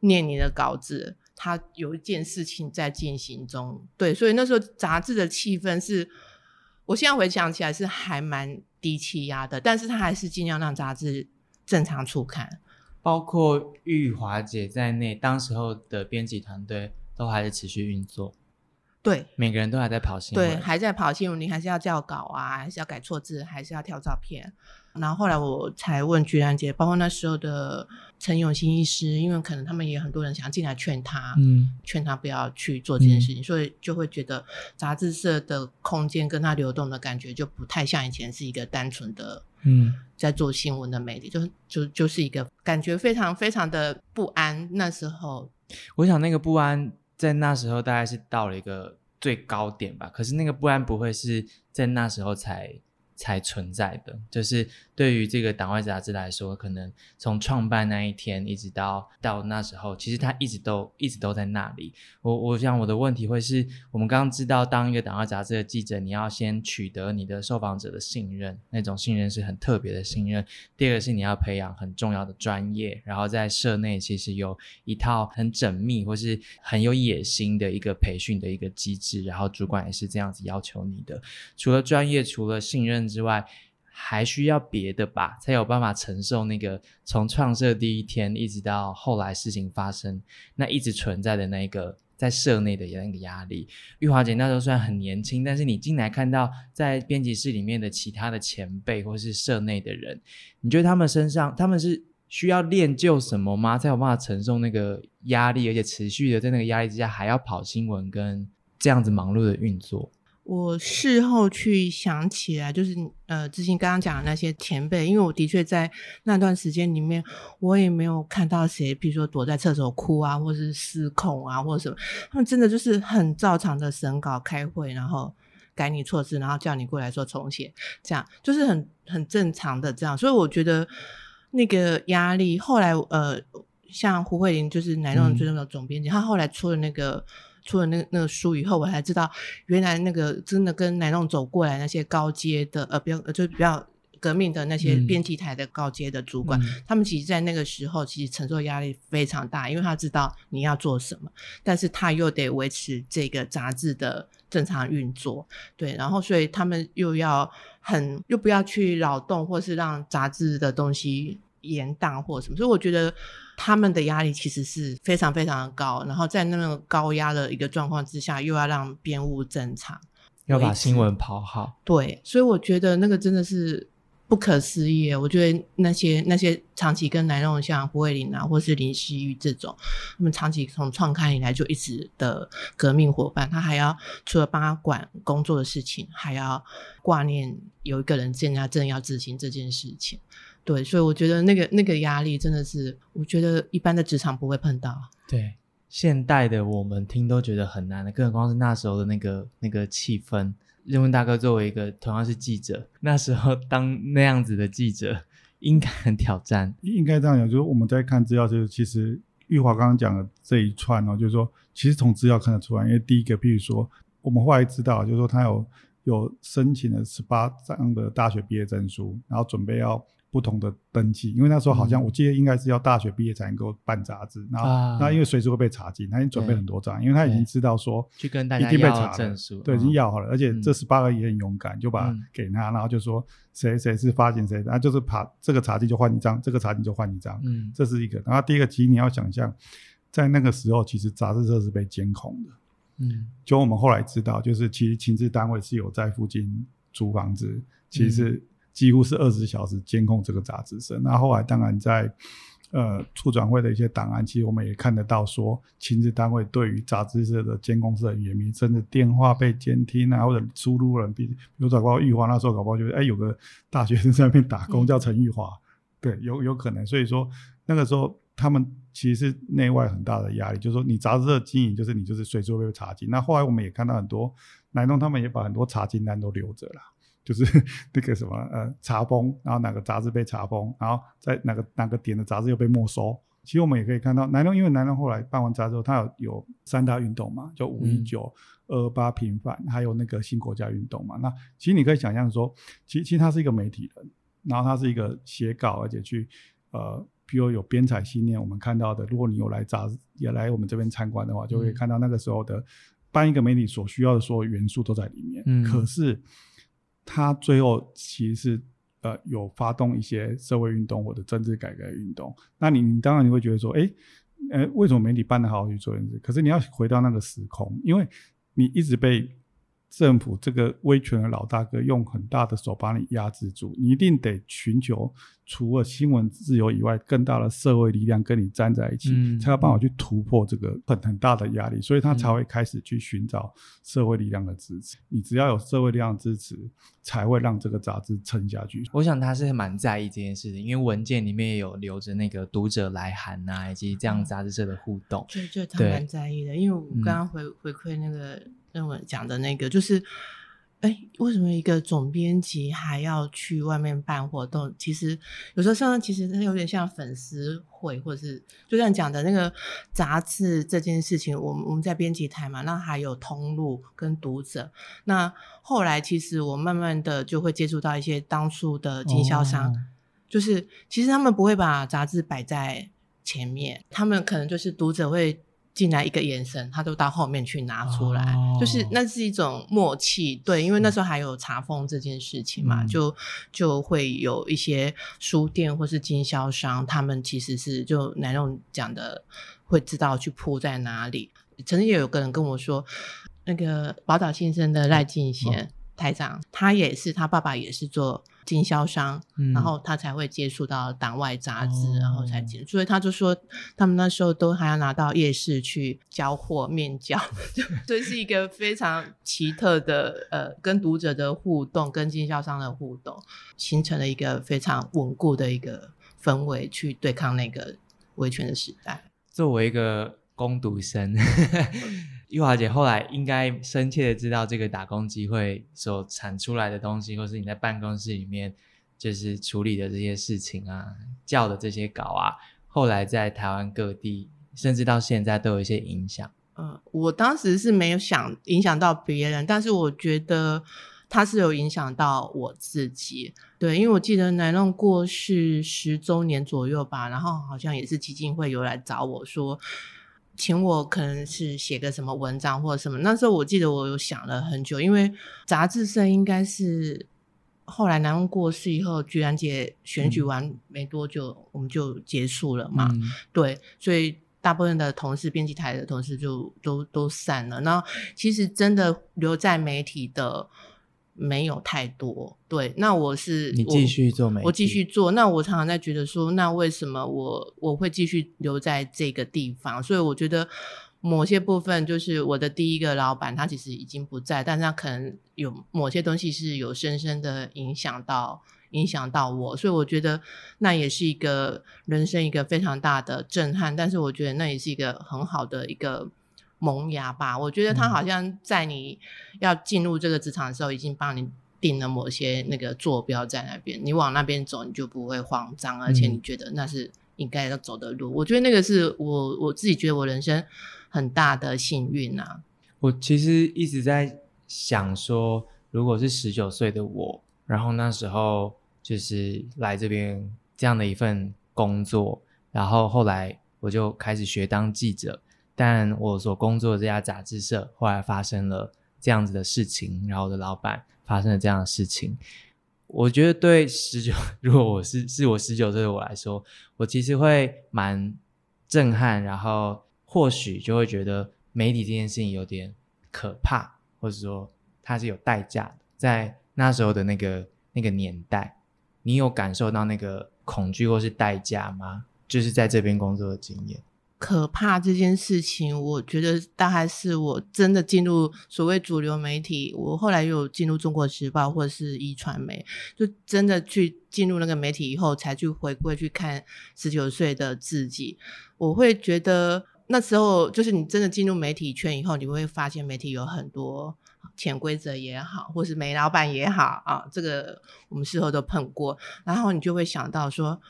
念你的稿子，他有一件事情在进行中。对，所以那时候杂志的气氛是，我现在回想起来是还蛮低气压的，但是他还是尽量让杂志正常出刊，包括玉华姐在内，当时候的编辑团队。都还是持续运作，对，每个人都还在跑新闻，对，还在跑新闻，你还是要校稿啊，还是要改错字，还是要挑照片。然后后来我才问居然姐，包括那时候的陈永新医师，因为可能他们也很多人想进来劝他，嗯，劝他不要去做这件事情，所以就会觉得杂志社的空间跟他流动的感觉就不太像以前是一个单纯的，嗯，在做新闻的媒体，就就就是一个感觉非常非常的不安。那时候，我想那个不安。在那时候大概是到了一个最高点吧，可是那个不安不会是在那时候才。才存在的，就是对于这个党外杂志来说，可能从创办那一天一直到到那时候，其实它一直都一直都在那里。我我想我的问题会是我们刚刚知道，当一个党外杂志的记者，你要先取得你的受访者的信任，那种信任是很特别的信任。第二个是你要培养很重要的专业，然后在社内其实有一套很缜密或是很有野心的一个培训的一个机制，然后主管也是这样子要求你的。除了专业，除了信任。之外，还需要别的吧，才有办法承受那个从创设第一天一直到后来事情发生，那一直存在的那个在社内的那个压力。玉华姐那时候虽然很年轻，但是你进来看到在编辑室里面的其他的前辈或是社内的人，你觉得他们身上他们是需要练就什么吗？才有办法承受那个压力，而且持续的在那个压力之下还要跑新闻跟这样子忙碌的运作？我事后去想起来，就是呃，之前刚刚讲的那些前辈，因为我的确在那段时间里面，我也没有看到谁，比如说躲在厕所哭啊，或是失控啊，或者什么，他们真的就是很照常的审稿、开会，然后改你错字，然后叫你过来说重写，这样就是很很正常的这样。所以我觉得那个压力，后来呃，像胡慧玲就是奶酪最重要的总编辑，他后来出了那个。出了那那个书以后，我才知道原来那个真的跟奶弄走过来那些高阶的呃，比较就比较革命的那些编辑台的高阶的主管，他们其实，在那个时候其实承受压力非常大，因为他知道你要做什么，但是他又得维持这个杂志的正常运作，对，然后所以他们又要很又不要去扰动，或是让杂志的东西延宕或什么，所以我觉得。他们的压力其实是非常非常的高，然后在那么高压的一个状况之下，又要让编务正常，要把新闻跑好。对，所以我觉得那个真的是不可思议。我觉得那些那些长期跟南榕像胡慧玲啊，或是林希玉这种，他们长期从创刊以来就一直的革命伙伴，他还要除了帮他管工作的事情，还要挂念有一个人现在正要执行这件事情。对，所以我觉得那个那个压力真的是，我觉得一般的职场不会碰到。对，现代的我们听都觉得很难的，更何况是那时候的那个那个气氛。任文大哥作为一个同样是记者，那时候当那样子的记者，应该很挑战。应该这样讲，就是我们在看资料，就是其实玉华刚刚讲的这一串哦，就是说，其实从资料看得出来，因为第一个，譬如说，我们后来知道，就是说他有有申请了十八张的大学毕业证书，然后准备要。不同的登记，因为那时候好像我记得应该是要大学毕业才能够办杂志，然后那因为随时会被查禁，他已经准备很多张，因为他已经知道说去跟大家要证书，对，已经要好了，而且这十八个也很勇敢，就把给他，然后就说谁谁是发行谁，然后就是把这个查禁就换一张，这个查禁就换一张，嗯，这是一个。然后第一个其实你要想象，在那个时候其实杂志社是被监控的，嗯，就我们后来知道，就是其实情治单位是有在附近租房子，其实。几乎是二十小时监控这个杂志社。那后来当然在呃促转会的一些档案，其实我们也看得到，说亲自单位对于杂志社的监控是很严密，甚至电话被监听啊，或者出入人，比比如找到玉华那时候搞不好就是，哎，有个大学生在那边打工叫陈玉华，对，有有可能。所以说那个时候他们其实是内外很大的压力，就是说你杂志社经营，就是你就是随时会被查禁。那后来我们也看到很多南东他们也把很多查禁单都留着了。就是 那个什么呃查封，然后哪个杂志被查封，然后在哪个哪个点的杂志又被没收。其实我们也可以看到，南龙因为南龙后来办完杂志后，他有有三大运动嘛，就五一九、二八平反，还有那个新国家运动嘛。那其实你可以想象说，其实其实他是一个媒体人，然后他是一个写稿，而且去呃，比如有编采信念。我们看到的，如果你有来杂志也来我们这边参观的话，就会看到那个时候的办一个媒体所需要的所有元素都在里面。嗯，可是。他最后其实是呃有发动一些社会运动或者政治改革运动，那你你当然你会觉得说，哎，呃，为什么媒体办得好去做这件事？可是你要回到那个时空，因为你一直被。政府这个威权的老大哥用很大的手把你压制住，你一定得寻求除了新闻自由以外更大的社会力量跟你站在一起，才有办法去突破这个很很大的压力，所以他才会开始去寻找社会力量的支持。你只要有社会力量支持，才会让这个杂志撑下去。我想他是蛮在意这件事情，因为文件里面也有留着那个读者来函啊，以及这样杂志社的互动。对，就他蛮在意的，因为我刚刚回回馈那个。认为讲的那个就是，哎，为什么一个总编辑还要去外面办活动？其实有时候像，其实它有点像粉丝会，或者是就像讲的那个杂志这件事情。我们我们在编辑台嘛，那还有通路跟读者。那后来其实我慢慢的就会接触到一些当初的经销商，就是其实他们不会把杂志摆在前面，他们可能就是读者会。进来一个眼神，他都到后面去拿出来，就是那是一种默契，对，因为那时候还有查封这件事情嘛，就就会有一些书店或是经销商，他们其实是就南用讲的，会知道去铺在哪里。曾经也有个人跟我说，那个宝岛先生的赖进贤台长，他也是，他爸爸也是做。经销商，然后他才会接触到党外杂志，然后才接。所以他就说，他们那时候都还要拿到夜市去交货面交，这是一个非常奇特的呃，跟读者的互动，跟经销商的互动，形成了一个非常稳固的一个氛围，去对抗那个维权的时代。作为一个攻读生。玉华姐后来应该深切的知道这个打工机会所产出来的东西，或是你在办公室里面就是处理的这些事情啊，叫的这些稿啊，后来在台湾各地，甚至到现在都有一些影响。嗯，我当时是没有想影响到别人，但是我觉得它是有影响到我自己。对，因为我记得南弄过世十周年左右吧，然后好像也是基金会有来找我说。请我可能是写个什么文章或者什么，那时候我记得我有想了很久，因为杂志社应该是后来南翁过世以后，居然姐选举完没多久，我们就结束了嘛，对，所以大部分的同事，编辑台的同事就都都散了。那其实真的留在媒体的。没有太多，对，那我是你继续做媒，我继续做。那我常常在觉得说，那为什么我我会继续留在这个地方？所以我觉得某些部分就是我的第一个老板，他其实已经不在，但是他可能有某些东西是有深深的影响到影响到我，所以我觉得那也是一个人生一个非常大的震撼。但是我觉得那也是一个很好的一个。萌芽吧，我觉得他好像在你要进入这个职场的时候，已经帮你定了某些那个坐标在那边，你往那边走，你就不会慌张，而且你觉得那是应该要走的路。我觉得那个是我我自己觉得我人生很大的幸运啊。我其实一直在想说，如果是十九岁的我，然后那时候就是来这边这样的一份工作，然后后来我就开始学当记者，但我所工作的这家杂志社后来发生了这样子的事情，然后我的老板发生了这样的事情。我觉得对十九，如果我是是我十九岁的我来说，我其实会蛮震撼，然后或许就会觉得媒体这件事情有点可怕，或者说它是有代价的。在那时候的那个那个年代，你有感受到那个恐惧或是代价吗？就是在这边工作的经验。可怕这件事情，我觉得大概是我真的进入所谓主流媒体，我后来又进入中国时报或者是一传媒，就真的去进入那个媒体以后，才去回归去看十九岁的自己。我会觉得那时候，就是你真的进入媒体圈以后，你会发现媒体有很多潜规则也好，或是煤老板也好啊，这个我们事后都碰过，然后你就会想到说。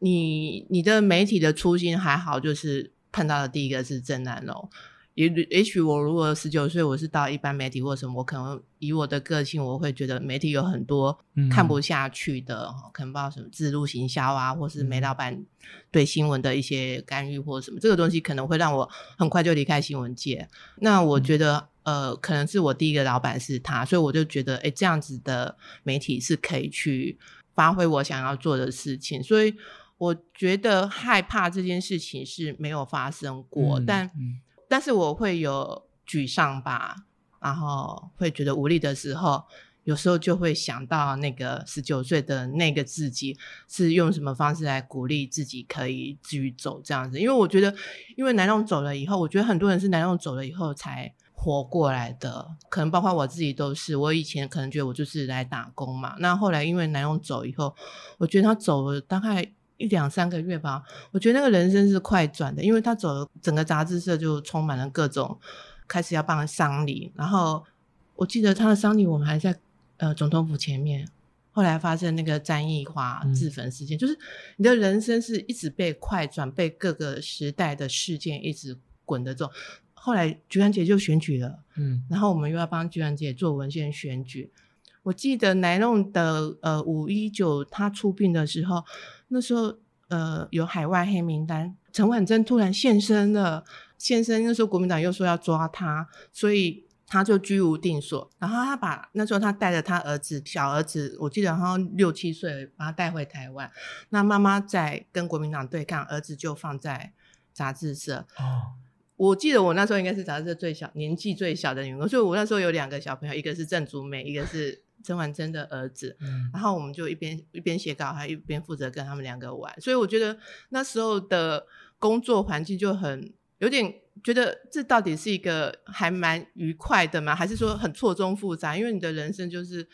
你你的媒体的初心还好，就是碰到的第一个是郑南龙。也也许我如果十九岁，我是到一般媒体或什么，我可能以我的个性，我会觉得媒体有很多看不下去的，可能不知道什么自路行销啊，或是煤老板对新闻的一些干预或什么，这个东西可能会让我很快就离开新闻界。那我觉得，呃，可能是我第一个老板是他，所以我就觉得，哎，这样子的媒体是可以去发挥我想要做的事情，所以。我觉得害怕这件事情是没有发生过，但但是我会有沮丧吧，然后会觉得无力的时候，有时候就会想到那个十九岁的那个自己是用什么方式来鼓励自己可以继续走这样子。因为我觉得，因为南龙走了以后，我觉得很多人是南龙走了以后才活过来的，可能包括我自己都是。我以前可能觉得我就是来打工嘛，那后来因为南勇走以后，我觉得他走了大概。一两三个月吧，我觉得那个人生是快转的，因为他走了，整个杂志社就充满了各种开始要帮他丧礼，然后我记得他的丧礼，我们还在呃总统府前面，后来发生那个詹义华自焚事件，就是你的人生是一直被快转，被各个时代的事件一直滚着走，后来居然姐就选举了，嗯，然后我们又要帮居然姐做文献选举。我记得南弄的呃五一九他出殡的时候，那时候呃有海外黑名单，陈婉珍突然现身了，现身那时候国民党又说要抓他，所以他就居无定所。然后他把那时候他带着他儿子小儿子，我记得好像六七岁，把他带回台湾。那妈妈在跟国民党对抗，儿子就放在杂志社。哦，我记得我那时候应该是杂志社最小年纪最小的员工，所以我那时候有两个小朋友，一个是郑竹美，一个是。陈婉珍的儿子，然后我们就一边一边写稿，还一边负责跟他们两个玩。所以我觉得那时候的工作环境就很有点觉得这到底是一个还蛮愉快的吗？还是说很错综复杂？因为你的人生就是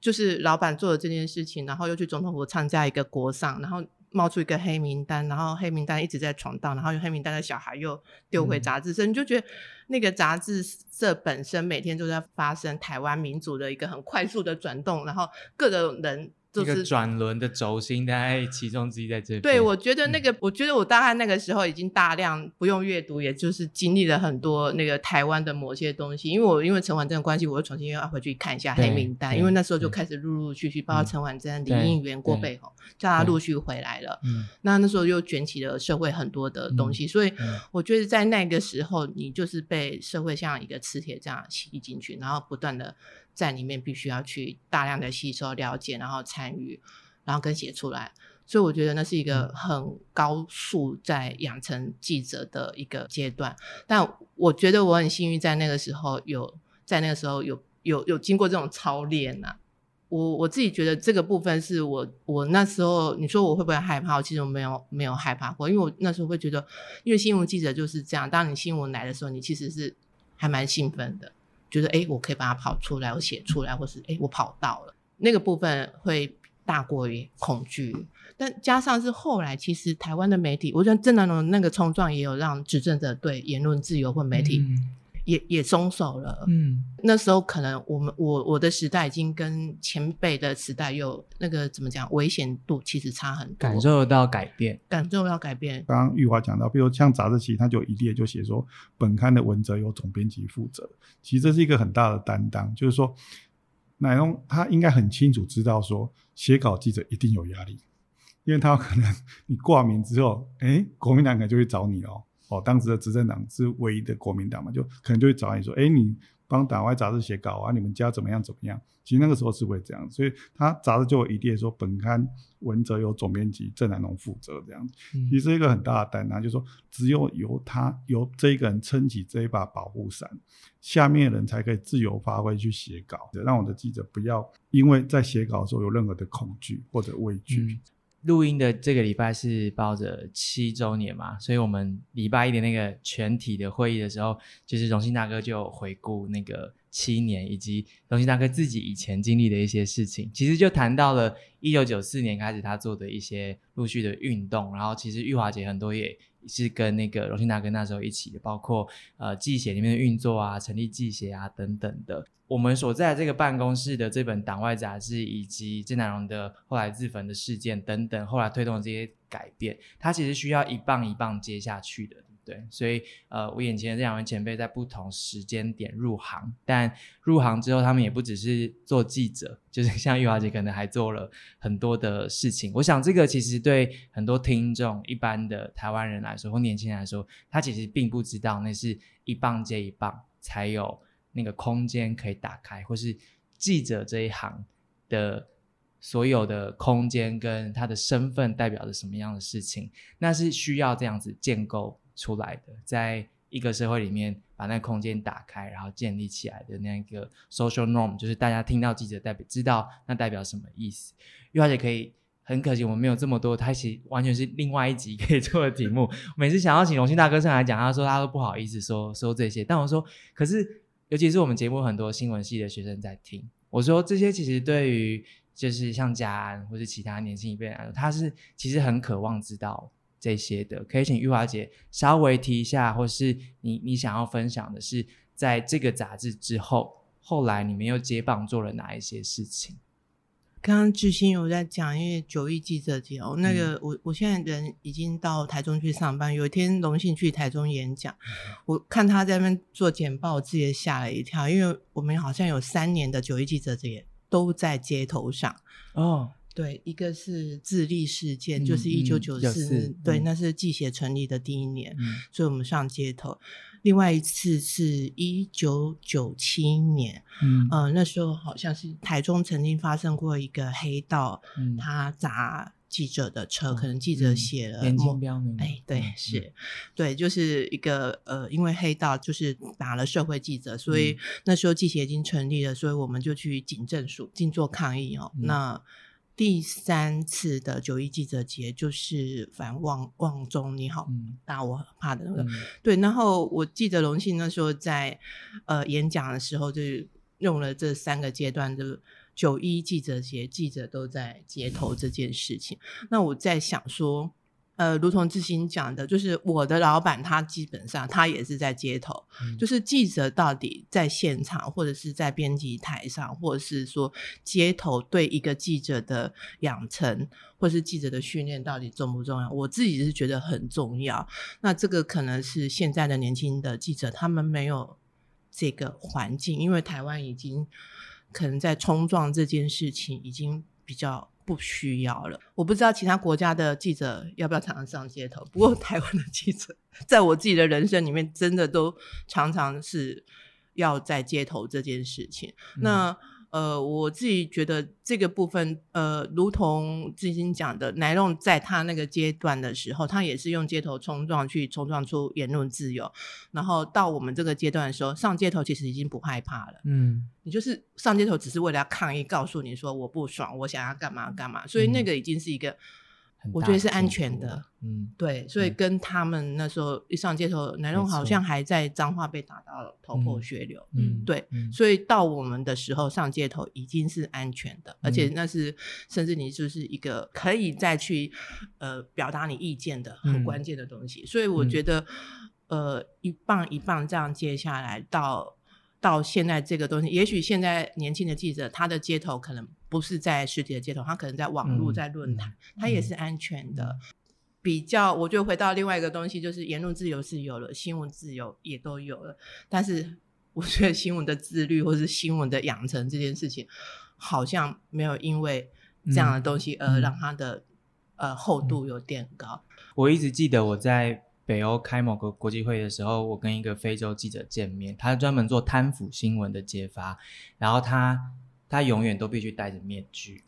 就是老板做了这件事情，然后又去总统府参加一个国丧，然后。冒出一个黑名单，然后黑名单一直在闯荡，然后有黑名单的小孩又丢回杂志社，你就觉得那个杂志社本身每天都在发生台湾民主的一个很快速的转动，然后各个人。一个转轮的轴心，大概其中之一在这。对，我觉得那个，我觉得我大概那个时候已经大量不用阅读，也就是经历了很多那个台湾的某些东西。因为我因为陈婉珍的关系，我又重新又要回去看一下黑名单，因为那时候就开始陆陆续续，包括陈婉珍、林应元、郭背宏，叫他陆续回来了。嗯，那那时候又卷起了社会很多的东西，所以我觉得在那个时候，你就是被社会像一个磁铁这样吸进去，然后不断的。在里面必须要去大量的吸收、了解，然后参与，然后跟写出来。所以我觉得那是一个很高速在养成记者的一个阶段。但我觉得我很幸运，在那个时候有在那个时候有有有经过这种操练呐。我我自己觉得这个部分是我我那时候你说我会不会害怕？我其实我没有没有害怕过，因为我那时候会觉得，因为新闻记者就是这样，当你新闻来的时候，你其实是还蛮兴奋的。觉得哎，我可以把它跑出来，我写出来，或是哎，我跑到了那个部分会大过于恐惧。但加上是后来，其实台湾的媒体，我觉得郑南榕那个冲撞也有让执政者对言论自由或媒体。也也松手了，嗯，那时候可能我们我我的时代已经跟前辈的时代有那个怎么讲危险度其实差很多，感受得到改变，感受到改变。刚刚玉华讲到，比如像杂志期，他就一列就写说本刊的文则由总编辑负责，其实这是一个很大的担当，就是说乃龙他应该很清楚知道说，写稿记者一定有压力，因为他可能 你挂名之后，哎，国民党可能就会找你哦，哦，当时的执政党是唯一的国民党嘛，就可能就会找你说，哎，你。帮党外杂志写稿啊，你们家怎么样怎么样？其实那个时候是会这样，所以他杂志就一列说本刊文则由总编辑郑南龙负责这样子。其实一个很大的担当，就是说只有由他由这一个人撑起这一把保护伞，下面的人才可以自由发挥去写稿，让我的记者不要因为在写稿的时候有任何的恐惧或者畏惧。录音的这个礼拜是抱着七周年嘛，所以我们礼拜一的那个全体的会议的时候，就是荣幸大哥就回顾那个七年，以及荣幸大哥自己以前经历的一些事情，其实就谈到了一九九四年开始他做的一些陆续的运动，然后其实玉华姐很多也是跟那个荣幸大哥那时候一起的，包括呃记协里面的运作啊，成立记协啊等等的。我们所在这个办公室的这本党外杂志，以及郑南荣的后来自焚的事件等等，后来推动这些改变，它其实需要一棒一棒接下去的，对？所以，呃，我眼前的这两位前辈在不同时间点入行，但入行之后，他们也不只是做记者，就是像玉华姐可能还做了很多的事情。我想，这个其实对很多听众、一般的台湾人来说，或年轻人来说，他其实并不知道，那是一棒接一棒才有。那个空间可以打开，或是记者这一行的所有的空间跟他的身份代表着什么样的事情，那是需要这样子建构出来的，在一个社会里面把那个空间打开，然后建立起来的那个 social norm，就是大家听到记者代表知道那代表什么意思。玉华姐可以，很可惜我们没有这么多，他其实完全是另外一集可以做的题目。每次想要请荣幸大哥上来讲，他说他都不好意思说说这些，但我说可是。尤其是我们节目很多新闻系的学生在听，我说这些其实对于就是像嘉安或是其他年轻一辈来说，他是其实很渴望知道这些的。可以请玉华姐稍微提一下，或是你你想要分享的是，在这个杂志之后，后来你们又接棒做了哪一些事情？刚刚志新有在讲，因为九一记者节哦，那个我我现在人已经到台中去上班，有一天荣幸去台中演讲，我看他在那边做简报，我自己也吓了一跳，因为我们好像有三年的九一记者节都在街头上哦，对，一个是自立事件，就是一九九四，对，那是记协成立的第一年，所以我们上街头。另外一次是一九九七年，嗯，呃，那时候好像是台中曾经发生过一个黑道，嗯，他砸记者的车，可能记者写了目标，哎，对，是，对，就是一个呃，因为黑道就是打了社会记者，所以那时候记协已经成立了，所以我们就去警政署静坐抗议哦，那。第三次的九一记者节就是反望望中你好大我很怕的那个对，然后我记得荣幸那时候在呃演讲的时候就用了这三个阶段，就九一记者节记者都在街头这件事情，那我在想说。呃，如同志新讲的，就是我的老板，他基本上他也是在街头，就是记者到底在现场，或者是在编辑台上，或者是说街头对一个记者的养成，或是记者的训练到底重不重要？我自己是觉得很重要。那这个可能是现在的年轻的记者，他们没有这个环境，因为台湾已经可能在冲撞这件事情已经比较。不需要了，我不知道其他国家的记者要不要常常上街头。不过台湾的记者，在我自己的人生里面，真的都常常是要在街头这件事情。那。呃，我自己觉得这个部分，呃，如同志新讲的，奶龙在他那个阶段的时候，他也是用街头冲撞去冲撞出言论自由。然后到我们这个阶段的时候，上街头其实已经不害怕了。嗯，你就是上街头只是为了要抗议，告诉你说我不爽，我想要干嘛干嘛。所以那个已经是一个。我觉得是安全的，嗯，对，所以跟他们那时候一上街头，南龙好像还在脏话被打到头破血流，嗯，对，所以到我们的时候上街头已经是安全的，而且那是甚至你就是一个可以再去呃表达你意见的很关键的东西，所以我觉得呃一棒一棒这样接下来到。到现在这个东西，也许现在年轻的记者，他的街头可能不是在实体的街头，他可能在网络、在论坛，他也是安全的。比较，我就回到另外一个东西，就是言论自由是有了，新闻自由也都有了，但是我觉得新闻的自律或是新闻的养成这件事情，好像没有因为这样的东西而让它的呃厚度有点高。我一直记得我在北欧开某个国际会的时候，我跟一个非洲记者见面，他专门做贪腐新闻的揭发，然后他他永远都必须戴着面具，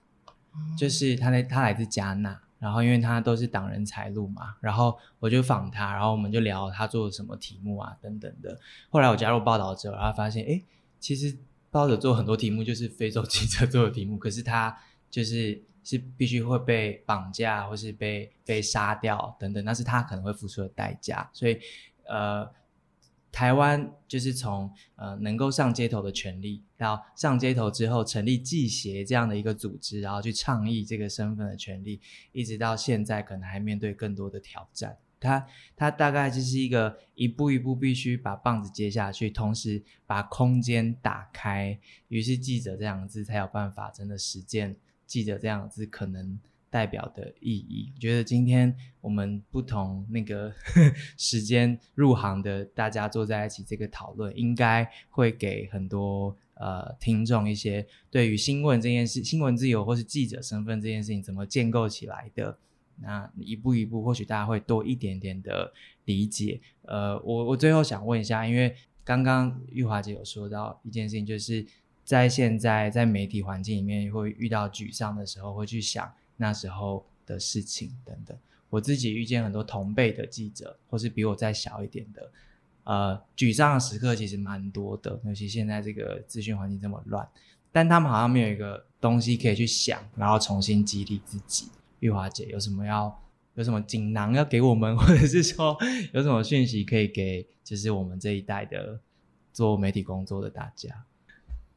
就是他在他来自加纳。然后，因为他都是党人财路嘛，然后我就访他，然后我们就聊他做什么题目啊，等等的。后来我加入报道之后，然后发现，哎，其实报道者做很多题目就是非洲记者做的题目，可是他就是是必须会被绑架，或是被被杀掉等等，那是他可能会付出的代价。所以，呃。台湾就是从呃能够上街头的权利，到上街头之后成立记协这样的一个组织，然后去倡议这个身份的权利，一直到现在可能还面对更多的挑战。他他大概就是一个一步一步必须把棒子接下去，同时把空间打开，于是记者这两个字才有办法真的实践记者这样子可能。代表的意义，我觉得今天我们不同那个 时间入行的大家坐在一起，这个讨论应该会给很多呃听众一些对于新闻这件事、新闻自由或是记者身份这件事情怎么建构起来的，那一步一步，或许大家会多一点点的理解。呃，我我最后想问一下，因为刚刚玉华姐有说到一件事情，就是在现在在媒体环境里面会遇到沮丧的时候，会去想。那时候的事情等等，我自己遇见很多同辈的记者，或是比我再小一点的，呃，沮丧的时刻其实蛮多的。尤其现在这个资讯环境这么乱，但他们好像没有一个东西可以去想，然后重新激励自己。玉华姐有什么要有什么锦囊要给我们，或者是说有什么讯息可以给，就是我们这一代的做媒体工作的大家？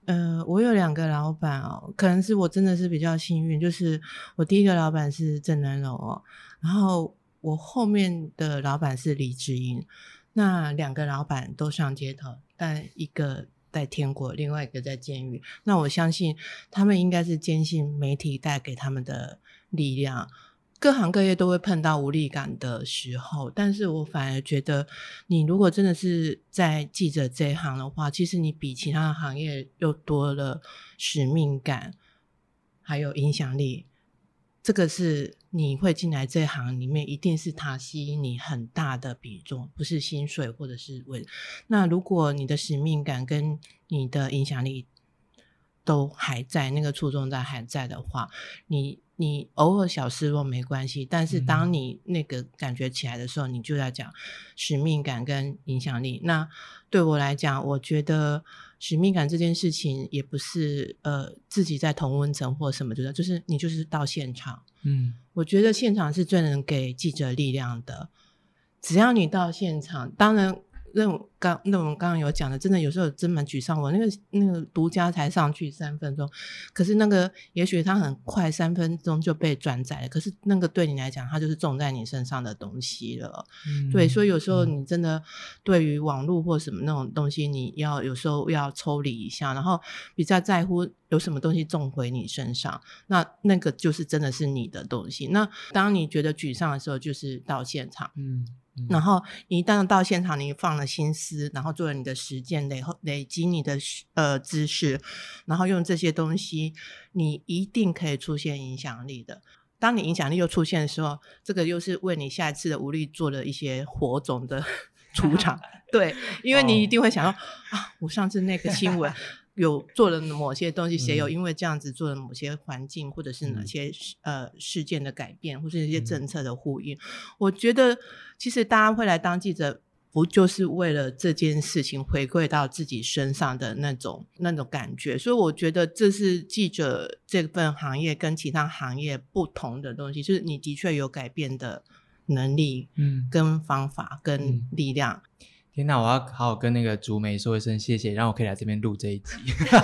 呃，我有两个老板哦，可能是我真的是比较幸运，就是我第一个老板是郑南荣哦，然后我后面的老板是李志英，那两个老板都上街头，但一个在天国，另外一个在监狱，那我相信他们应该是坚信媒体带给他们的力量。各行各业都会碰到无力感的时候，但是我反而觉得，你如果真的是在记者这一行的话，其实你比其他的行业又多了使命感，还有影响力。这个是你会进来这行里面，一定是它吸引你很大的比重，不是薪水或者是为。那如果你的使命感跟你的影响力都还在，那个初衷在还在的话，你。你偶尔小失落没关系，但是当你那个感觉起来的时候，你就要讲使命感跟影响力。那对我来讲，我觉得使命感这件事情也不是呃自己在同温层或什么，就是就是你就是到现场。嗯，我觉得现场是最能给记者力量的。只要你到现场，当然。那我刚那我们刚刚有讲的，真的有时候真蛮沮丧。我那个那个独家才上去三分钟，可是那个也许他很快三分钟就被转载了。可是那个对你来讲，它就是种在你身上的东西了。对，所以有时候你真的对于网络或什么那种东西，你要有时候要抽离一下，然后比较在乎有什么东西种回你身上，那那个就是真的是你的东西。那当你觉得沮丧的时候，就是到现场。嗯。然后一旦到现场，你放了心思，然后做了你的实践，累累积你的呃知识，然后用这些东西，你一定可以出现影响力的。当你影响力又出现的时候，这个又是为你下一次的无力做了一些火种的 出场。对，因为你一定会想到啊，我上次那个新闻。有做了某些东西，谁有因为这样子做了某些环境或者是哪些呃事件的改变，或是一些政策的呼应？我觉得其实大家会来当记者，不就是为了这件事情回馈到自己身上的那种那种感觉？所以我觉得这是记者这份行业跟其他行业不同的东西，就是你的确有改变的能力，嗯，跟方法跟力量。天哪！我要好好跟那个竹梅说一声谢谢，让我可以来这边录这一集。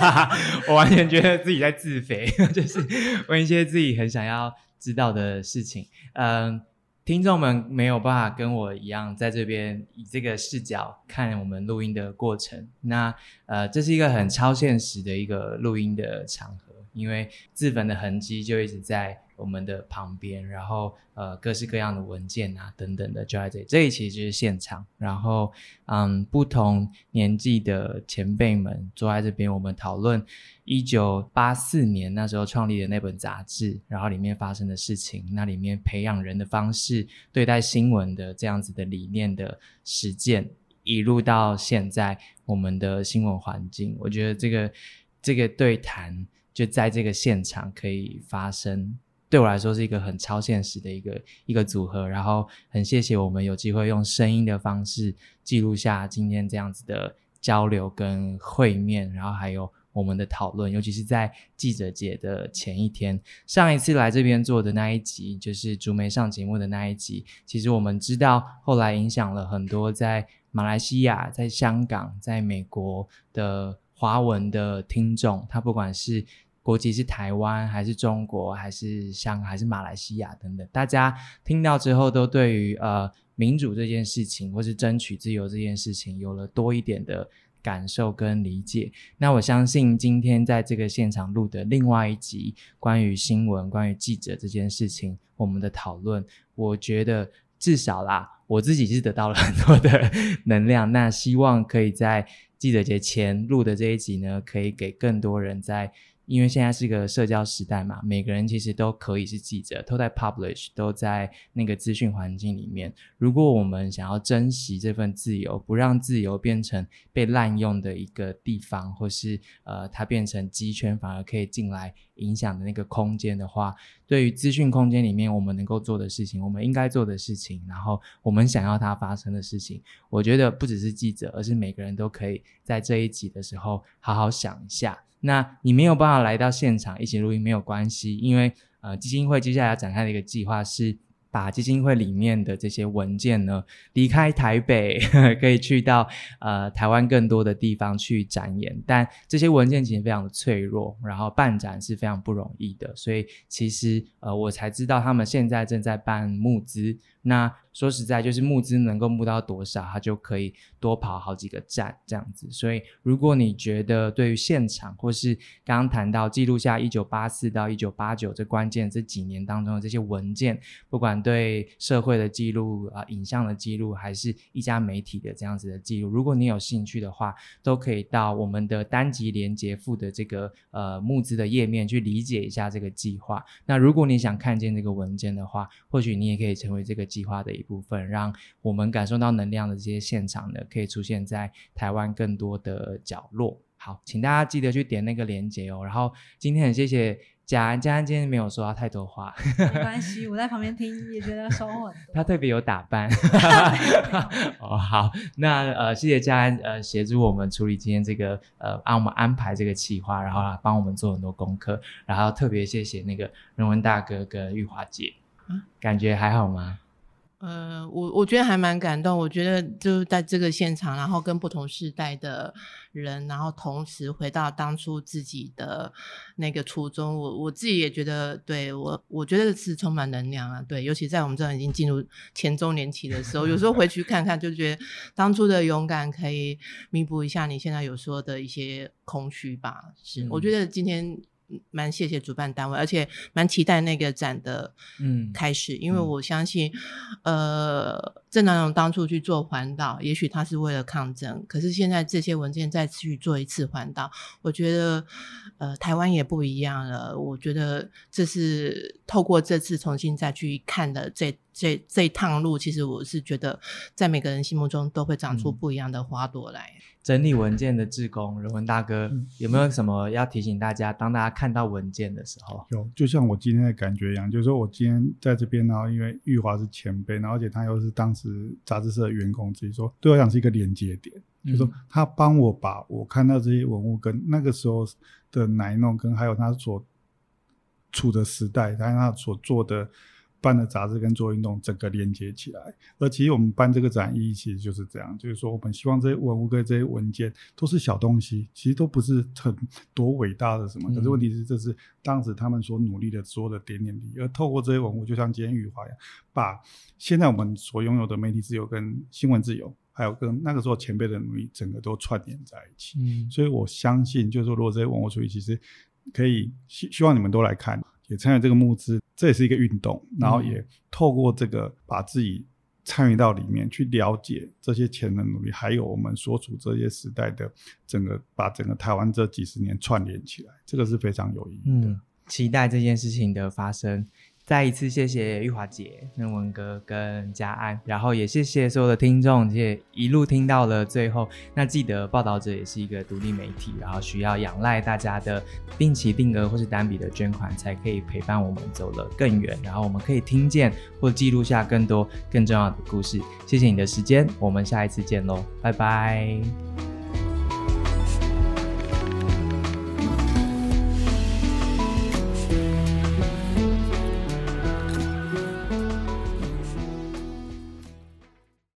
我完全觉得自己在自肥，就是问一些自己很想要知道的事情。嗯，听众们没有办法跟我一样在这边以这个视角看我们录音的过程。那呃，这是一个很超现实的一个录音的场合，因为自焚的痕迹就一直在我们的旁边，然后呃各式各样的文件啊等等的就在这，这里其实就是现场。然后嗯，不同年纪的前辈们坐在这边，我们讨论一九八四年那时候创立的那本杂志，然后里面发生的事情，那里面培养人的方式，对待新闻的这样子的理念的实践，一路到现在我们的新闻环境，我觉得这个这个对谈。就在这个现场可以发生，对我来说是一个很超现实的一个一个组合。然后很谢谢我们有机会用声音的方式记录下今天这样子的交流跟会面，然后还有我们的讨论。尤其是在记者节的前一天，上一次来这边做的那一集，就是竹梅上节目的那一集。其实我们知道，后来影响了很多在马来西亚、在香港、在美国的华文的听众，他不管是国籍是台湾还是中国还是香港还是马来西亚等等，大家听到之后都对于呃民主这件事情或是争取自由这件事情有了多一点的感受跟理解。那我相信今天在这个现场录的另外一集关于新闻、关于记者这件事情，我们的讨论，我觉得至少啦，我自己是得到了 很多的能量。那希望可以在记者节前录的这一集呢，可以给更多人在。因为现在是个社交时代嘛，每个人其实都可以是记者，都在 publish，都在那个资讯环境里面。如果我们想要珍惜这份自由，不让自由变成被滥用的一个地方，或是呃它变成鸡圈，反而可以进来影响的那个空间的话，对于资讯空间里面我们能够做的事情，我们应该做的事情，然后我们想要它发生的事情，我觉得不只是记者，而是每个人都可以在这一集的时候好好想一下。那你没有办法来到现场一起录音没有关系，因为呃基金会接下来要展开的一个计划是把基金会里面的这些文件呢离开台北，可以去到呃台湾更多的地方去展演。但这些文件其实非常的脆弱，然后办展是非常不容易的，所以其实呃我才知道他们现在正在办募资。那说实在，就是募资能够募到多少，他就可以多跑好几个站这样子。所以，如果你觉得对于现场，或是刚刚谈到记录下一九八四到一九八九这关键这几年当中的这些文件，不管对社会的记录啊、影像的记录，还是一家媒体的这样子的记录，如果你有兴趣的话，都可以到我们的单集连接附的这个呃募资的页面去理解一下这个计划。那如果你想看见这个文件的话，或许你也可以成为这个。计划的一部分，让我们感受到能量的这些现场呢，可以出现在台湾更多的角落。好，请大家记得去点那个链接哦。然后今天很谢谢嘉安，嘉安今天没有说到太多话，没关系，我在旁边听也觉得收获很多。他特别有打扮。哦，好，那呃，谢谢嘉安呃协助我们处理今天这个呃，帮我们安排这个企划，然后帮我们做很多功课，然后特别谢谢那个人文大哥跟玉华姐，感觉还好吗？呃，我我觉得还蛮感动。我觉得就是在这个现场，然后跟不同时代的人，然后同时回到当初自己的那个初衷。我我自己也觉得，对我我觉得是充满能量啊。对，尤其在我们这已经进入前中年期的时候，有时候回去看看，就觉得当初的勇敢可以弥补一下你现在有说的一些空虚吧。是，我觉得今天。蛮谢谢主办单位，而且蛮期待那个展的嗯开始，因为我相信，呃，郑南榕当初去做环岛，也许他是为了抗争，可是现在这些文件再去做一次环岛，我觉得呃台湾也不一样了。我觉得这是透过这次重新再去看的这。这这一趟路，其实我是觉得，在每个人心目中都会长出不一样的花朵来。整理文件的志工人文大哥，有没有什么要提醒大家？当大家看到文件的时候，有，就像我今天的感觉一样，就是说我今天在这边，然后因为玉华是前辈，然后而且他又是当时杂志社的员工，自己说对我讲是一个连接点，就是说他帮我把我看到这些文物跟那个时候的奶弄，跟还有他所处的时代，还有他所做的。办的杂志跟做运动整个连接起来，而其实我们办这个展意义其实就是这样，就是说我们希望这些文物跟这些文件都是小东西，其实都不是很多伟大的什么，可是问题是这是当时他们所努力的做的点点滴滴，而透过这些文物，就像今天玉华一样，把现在我们所拥有的媒体自由跟新闻自由，还有跟那个时候前辈的努力，整个都串联在一起。嗯，所以我相信，就是说如果这些文物出去，其实。可以希希望你们都来看，也参与这个募资，这也是一个运动，然后也透过这个把自己参与到里面去了解这些钱的努力，还有我们所处这些时代的整个把整个台湾这几十年串联起来，这个是非常有意义的。期待这件事情的发生。再一次谢谢玉华姐、任文哥跟嘉安，然后也谢谢所有的听众，也一路听到了最后。那记得报道者也是一个独立媒体，然后需要仰赖大家的定期定额或是单笔的捐款，才可以陪伴我们走了更远，然后我们可以听见或记录下更多更重要的故事。谢谢你的时间，我们下一次见喽，拜拜。